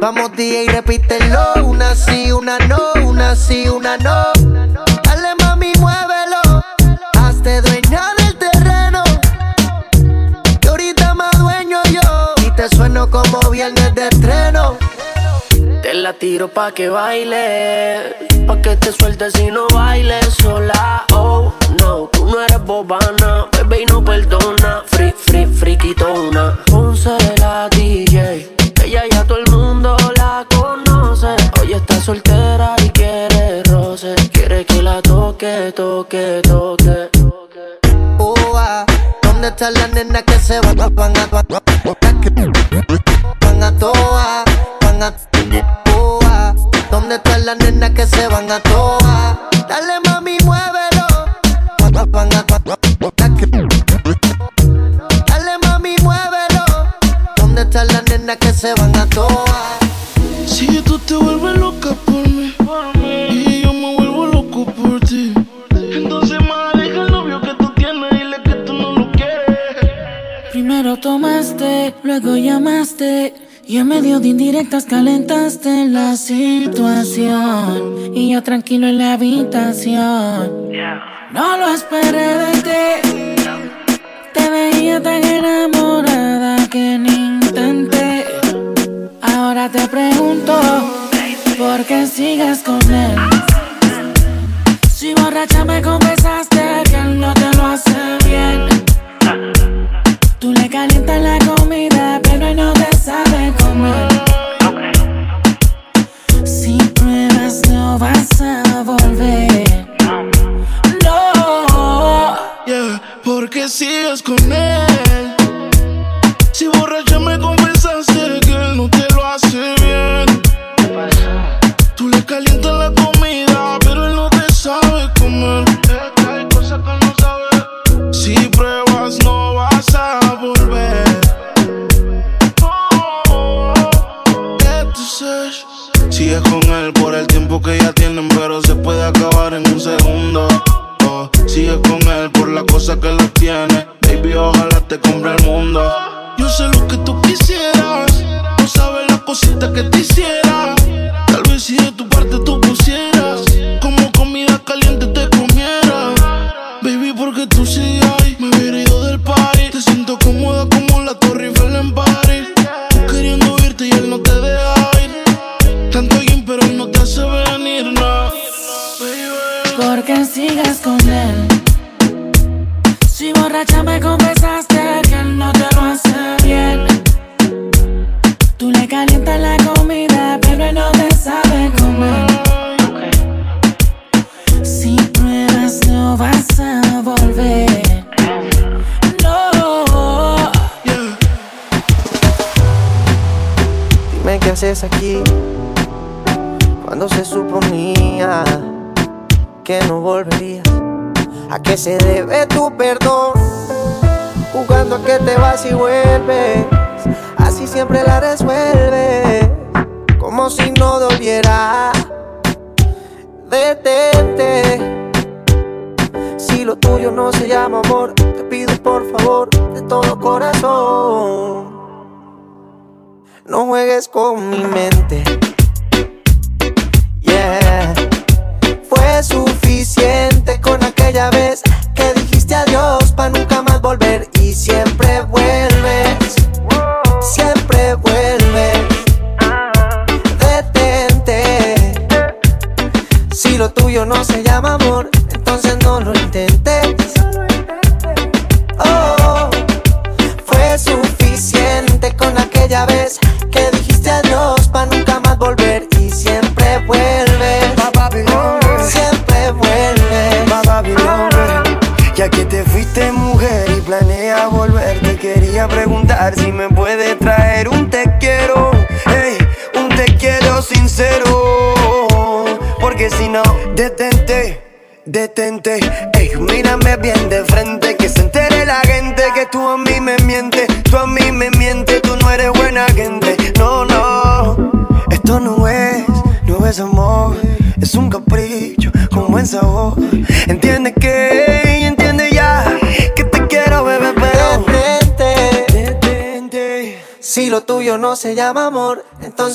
Vamos, DJ, repítelo. Una sí, una no, una sí, una no. Dale, mami, muévelo. Hazte dueña del terreno. Que ahorita más dueño yo. Y te sueno como viernes de estreno. Te la tiro pa' que baile, pa' que te sueltes y no bailes sola. Oh, no, tú no eres bobana, bebé y no perdona. Free, free, friquitona. Ponce la DJ, ella ya todo el mundo la conoce. Hoy está soltera y quiere roce. Quiere que la toque, toque, toque. Oh, ah, ¿dónde está la nena que se va? Van a, van a, van a toa, van ¿Dónde está la nena que se van a toa? Dale mami, muévelo. Van a, Dale mami, muévelo. ¿Dónde está la nena? que se van a toa. Si tú te vuelves loca por mí, por mí. y yo me vuelvo loco por ti, entonces más el novio que tú tienes y le que tú no lo quieres. Primero tomaste, luego llamaste. Y en medio de indirectas calentaste la situación Y yo tranquilo en la habitación No lo esperé de ti Te veía tan enamorada que ni Ahora te pregunto, ¿por qué sigues con él? Si borracha me confesaste que él no te lo hace bien. Tú le calientas la comida.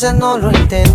veces no lo intento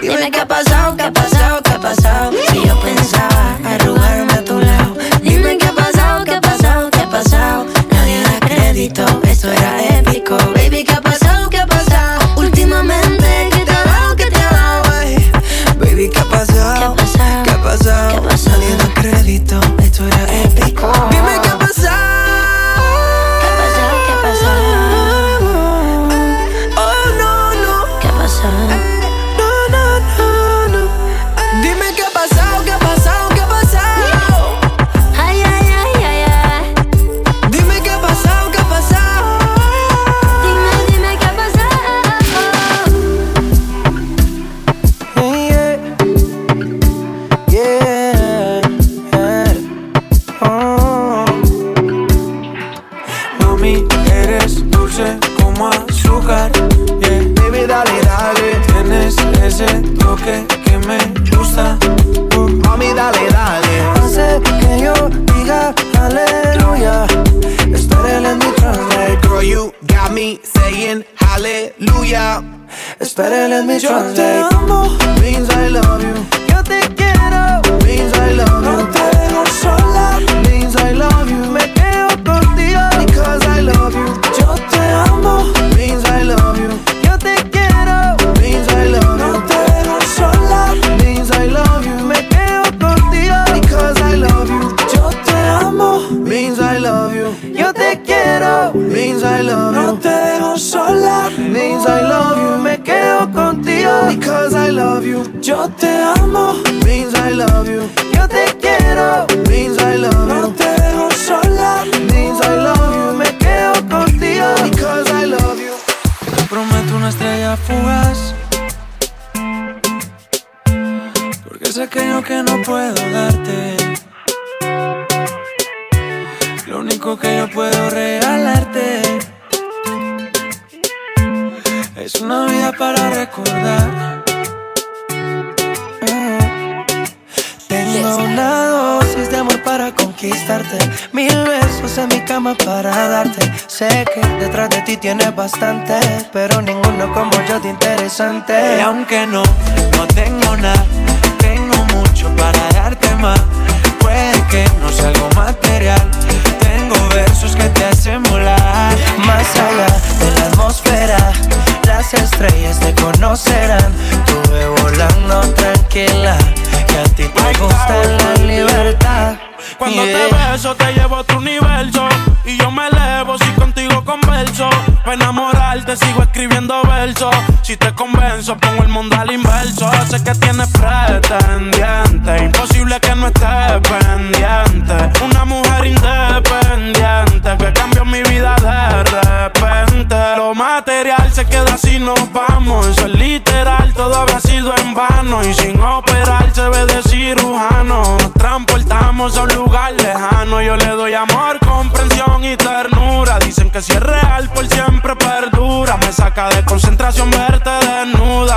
Dime qué ha pasado, qué ha pasado, qué ha pasado. Si yo pensaba arrugarme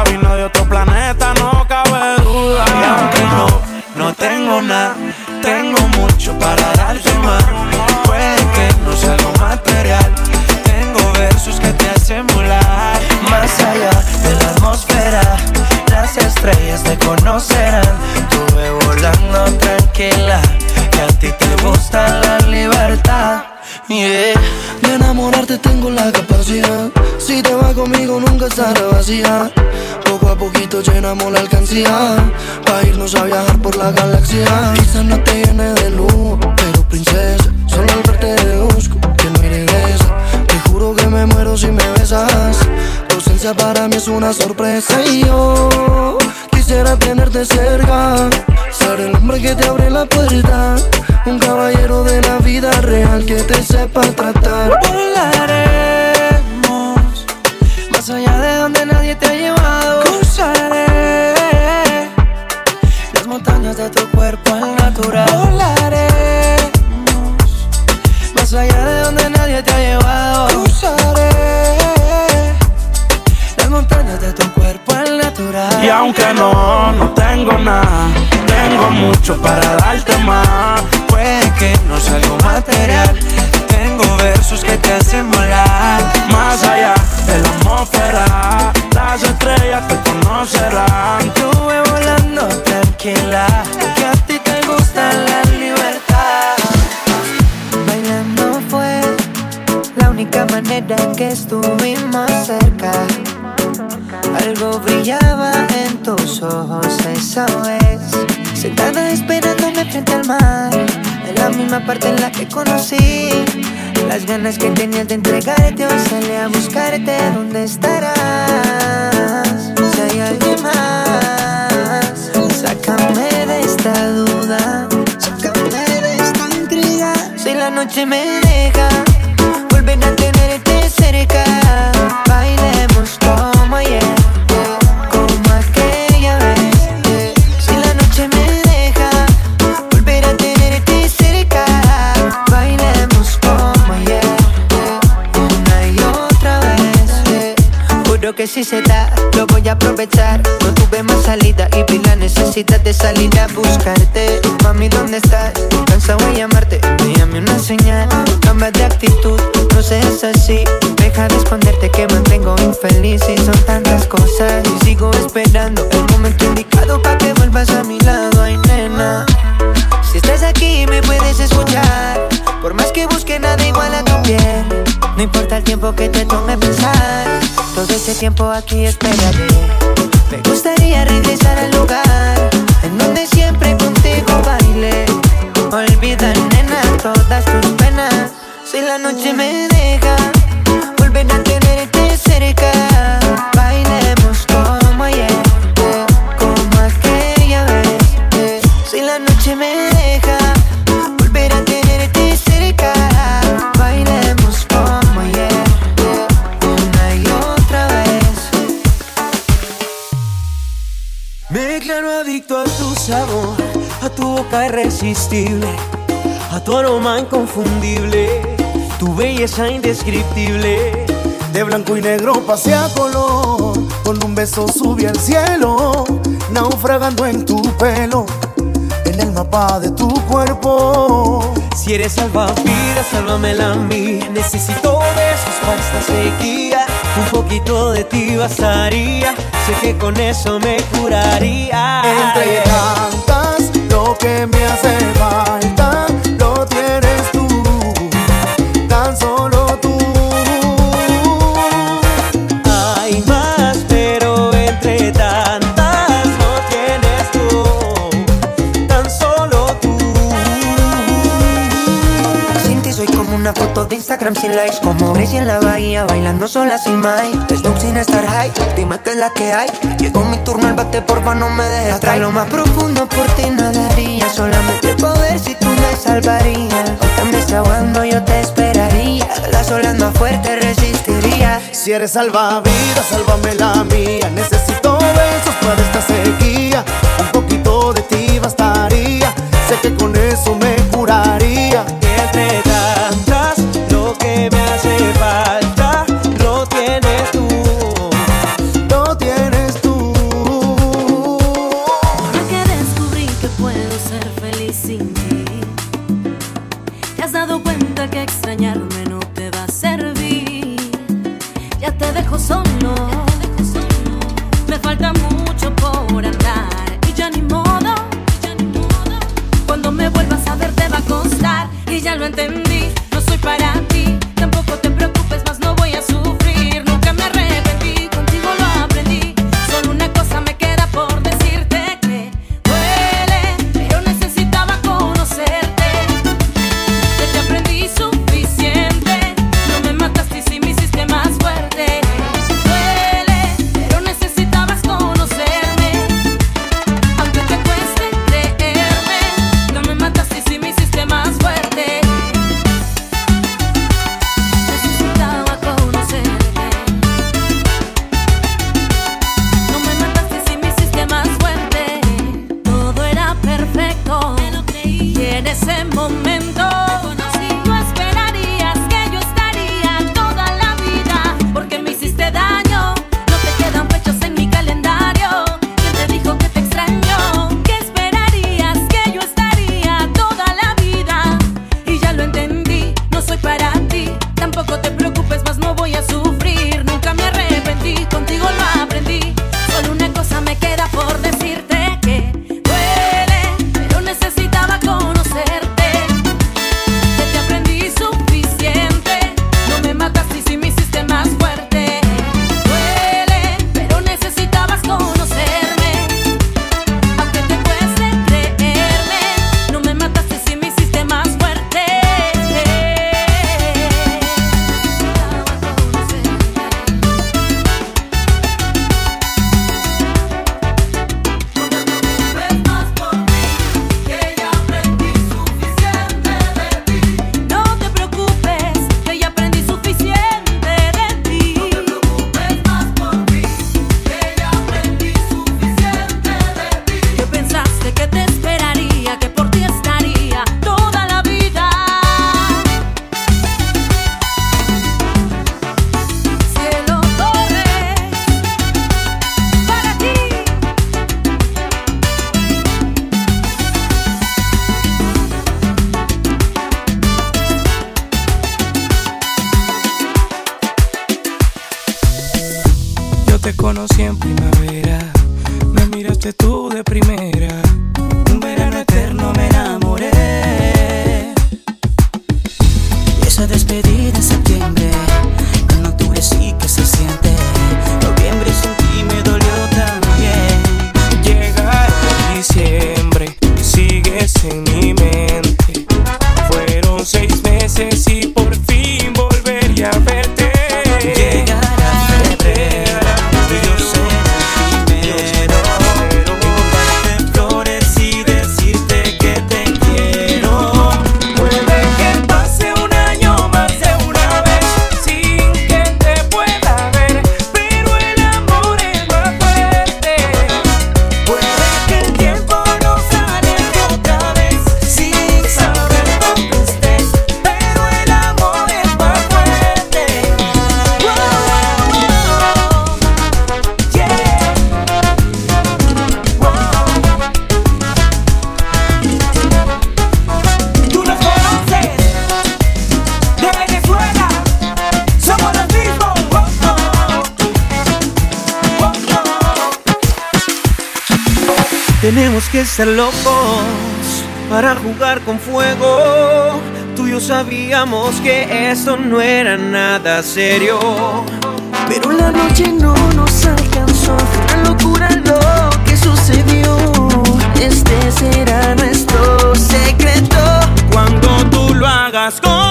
Vino de otro planeta, no cabe duda. Y aunque no, no tengo nada, tengo mucho para darte más. Puede que no sea lo material. Tengo versos que te hacen volar. Más allá de la atmósfera, las estrellas te conocerán. Tuve volando tranquila, que a ti te gusta la libertad. Yeah. De enamorarte tengo la capacidad si te vas conmigo nunca estará vacía. Poco a poquito llenamos la alcancía. Pa' irnos a viajar por la galaxia. Quizás no te llene de lujo, pero princesa. Solo al verte deduzco que no regresa. Te juro que me muero si me besas. Tu ausencia para mí es una sorpresa. Y yo quisiera tenerte cerca. Ser el hombre que te abre la puerta. Un caballero de la vida real que te sepa tratar. Volaremos más allá de donde nadie te ha llevado. Cruzaré las montañas de tu cuerpo al natural. Volaremos más allá de donde nadie te ha llevado. Cruzaré las montañas de tu cuerpo al natural. Y aunque no, no tengo nada, tengo mucho para darte más. Puede que no sea algo material. Tengo versos que te hacen volar. Más allá de la atmósfera, las estrellas te conocerán. Estuve volando tranquila, que a ti te gusta la libertad. Bailando fue la única manera en que estuvimos cerca. Algo brillaba en tus ojos esa vez. Sentada esperándome frente al mar. En la misma parte en la que conocí. Las ganas que tenías de entregarte hoy salí a buscarte. ¿Dónde estarás? Si hay alguien más, sácame de esta duda. Sácame de esta intriga. Si la noche me deja, volver a tenerte cerca. Bailemos como ayer, como Que si se da, lo voy a aprovechar. No tuve más salida y vi la necesidad de salir a buscarte. Mami, ¿dónde estás? Cansado de llamarte, envíame una señal. Cambia de actitud, no seas así. Deja de esconderte que mantengo infeliz. Y son tantas cosas y sigo esperando el momento indicado para que vuelvas a mi lado. Ay, nena. Si estás aquí me puedes escuchar Por más que busque nada igual a tu piel No importa el tiempo que te tome pensar Todo ese tiempo aquí esperaré Me gustaría regresar al lugar En donde siempre contigo baile Olvida nena todas tus penas. Si la noche me deja Volver a tenerte cerca boca irresistible, a tu aroma inconfundible, tu belleza indescriptible. De blanco y negro pasé a color, con un beso subí al cielo, naufragando en tu pelo, en el mapa de tu cuerpo. Si eres salvavidas, sálvamela a mí. Necesito besos para esta sequía. Un poquito de ti bastaría. Sé que con eso me curaría. Entre que me hace falta Instagram likes Como Gracie en la bahía bailando sola sin Mike Snoop sin estar high, dime qué es la que hay. Llegó mi turno al bate, porfa no me dejes atrás. Lo más profundo por ti nadaría Solamente poder si tú me salvarías. Aunque me ahogando yo te esperaría Las olas más fuertes resistiría. Si eres salvavidas, sálvame la mía. Necesito besos para esta sequía. Tenemos que ser locos para jugar con fuego. Tú y yo sabíamos que esto no era nada serio. Pero la noche no nos alcanzó. Fue locura lo que sucedió. Este será nuestro secreto. Cuando tú lo hagas con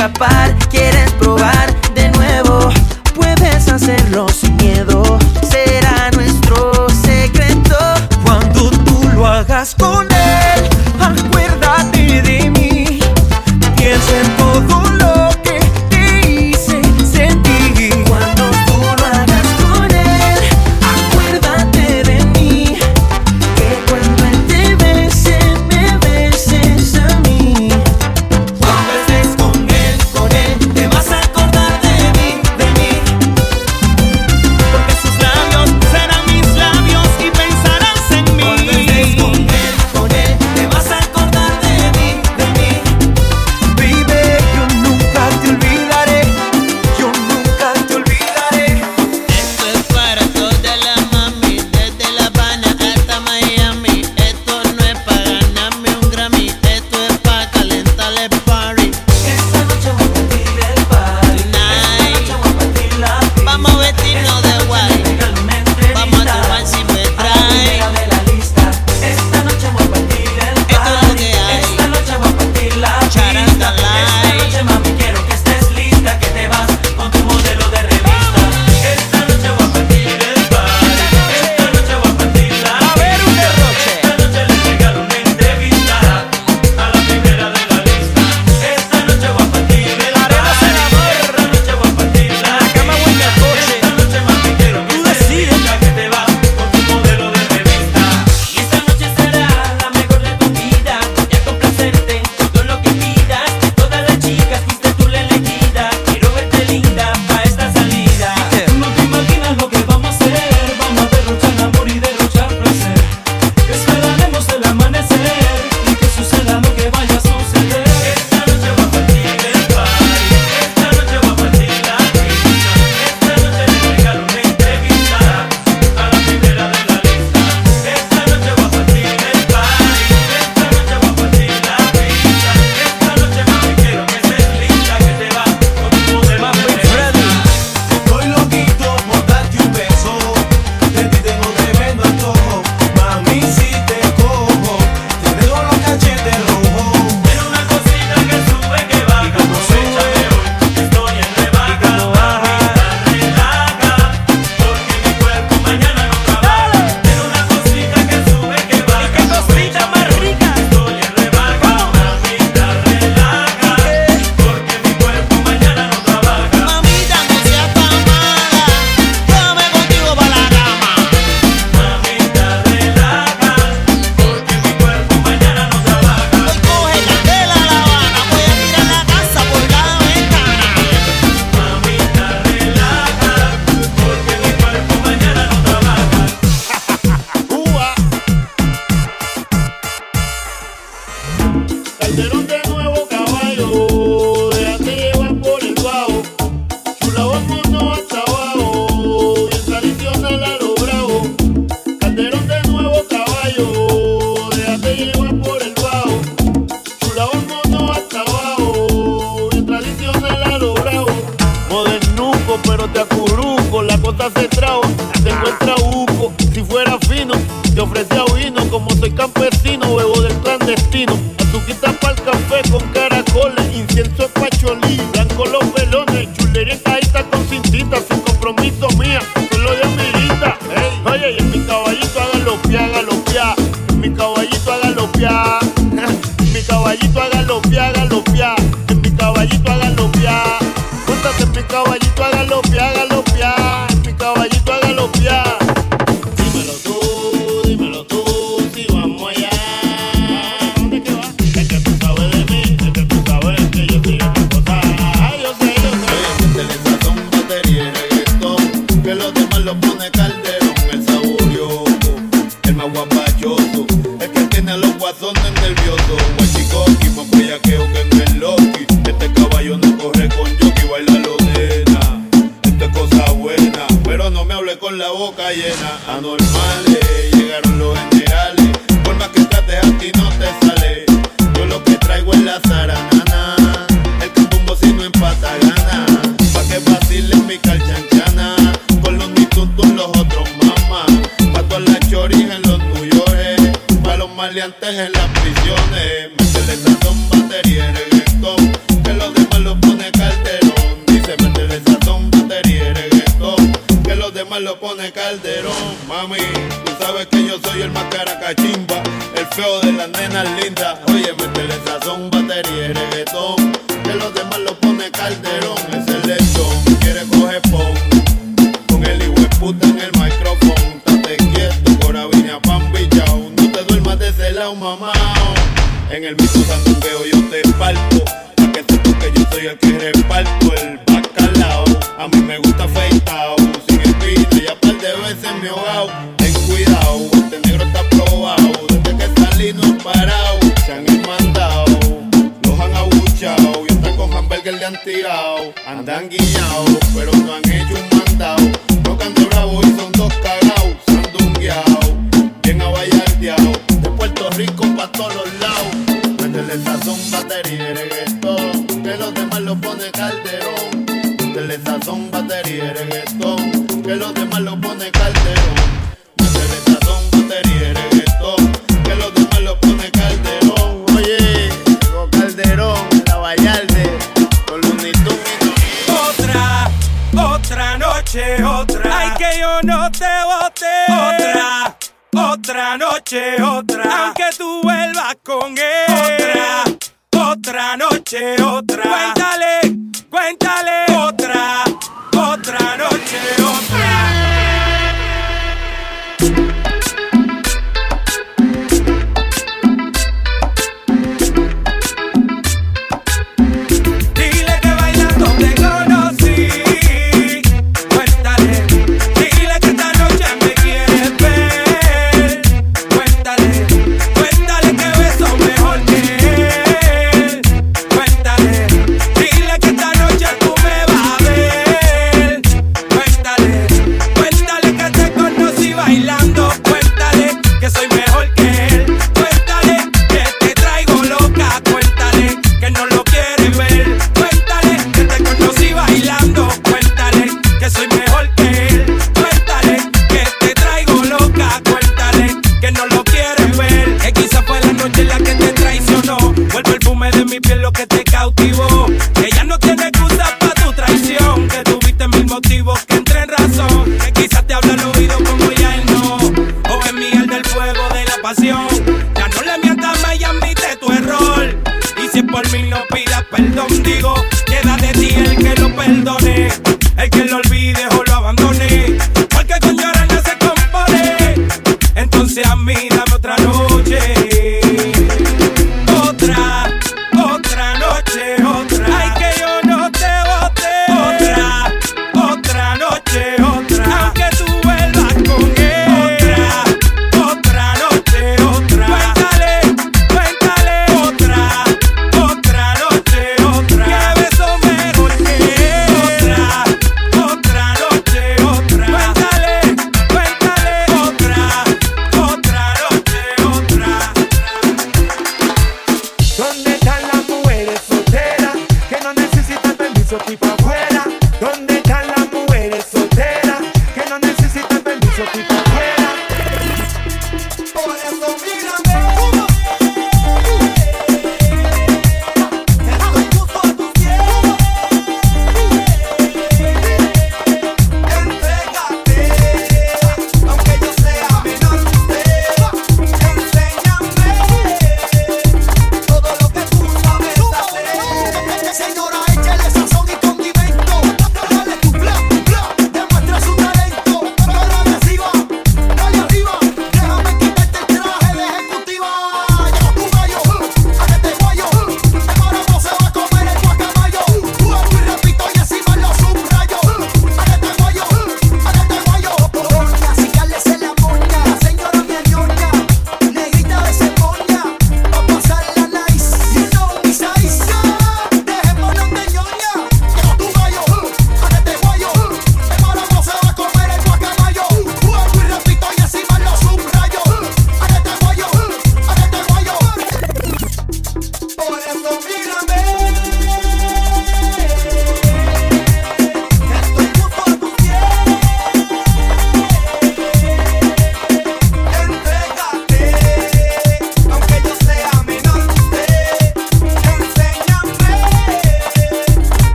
escapar,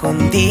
contigo.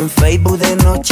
En Facebook de noche.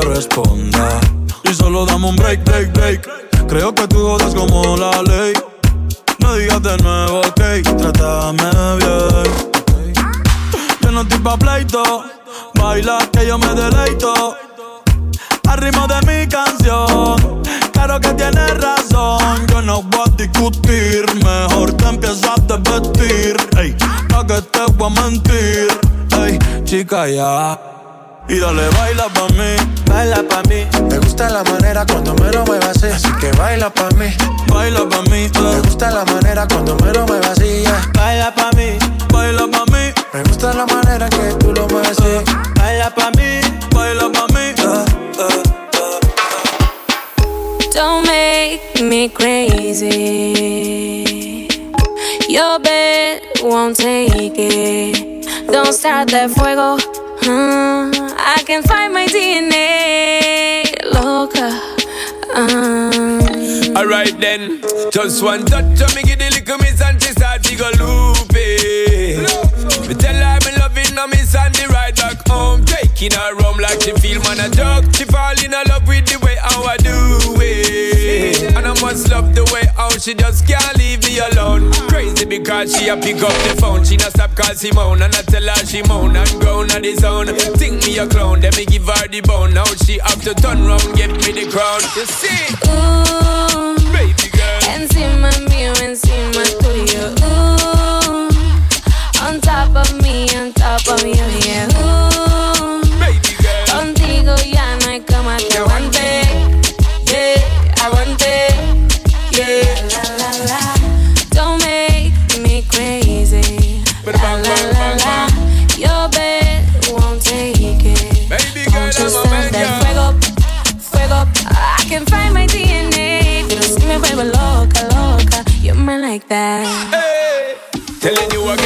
responda. Y solo dame un break, break, break. Creo que tú jodas como la ley. No digas de nuevo, ok, trátame bien. Yo no estoy pa' pleito, baila que yo me deleito. Al de mi canción, claro que tienes razón. Yo no voy a discutir, mejor te empiezas a vestir. Ey, pa' que te voy a mentir, ey, chica ya. Y dale, baila pa' mí. Baila pa' mí. Me gusta la manera cuando me lo muevas así. Así que baila pa' mí. Baila pa' mí. Eh. Me gusta la manera cuando me lo muevas así. Baila pa' mí. Baila pa' mí. Me gusta la manera que tú lo mueves así. Baila pa' mí. Baila pa' mí. Uh, uh, Don't make me crazy. Your bed won't take it. Don't start that fuego. Mm. I can find my DNA. Loca. Um. Alright then, just one touch of me, give the little miss and she start to go loopy. Me tell her me loving her, miss and the ride back home. Taking her home like she feel man a joke. She fall in love with the way how I do must love the way how she just can't leave me alone. Crazy because she a pick up the phone, she not stop call moan, and I tell her she moan and groan on the zone. Think me a clown, then me give her the bone. Now she have to turn round, give me the crown. You see? Ooh, baby girl. Encima mío, encima tuyo. Ooh, on top of me, on top of you, yeah. Ooh, like that. Hey, telling you again.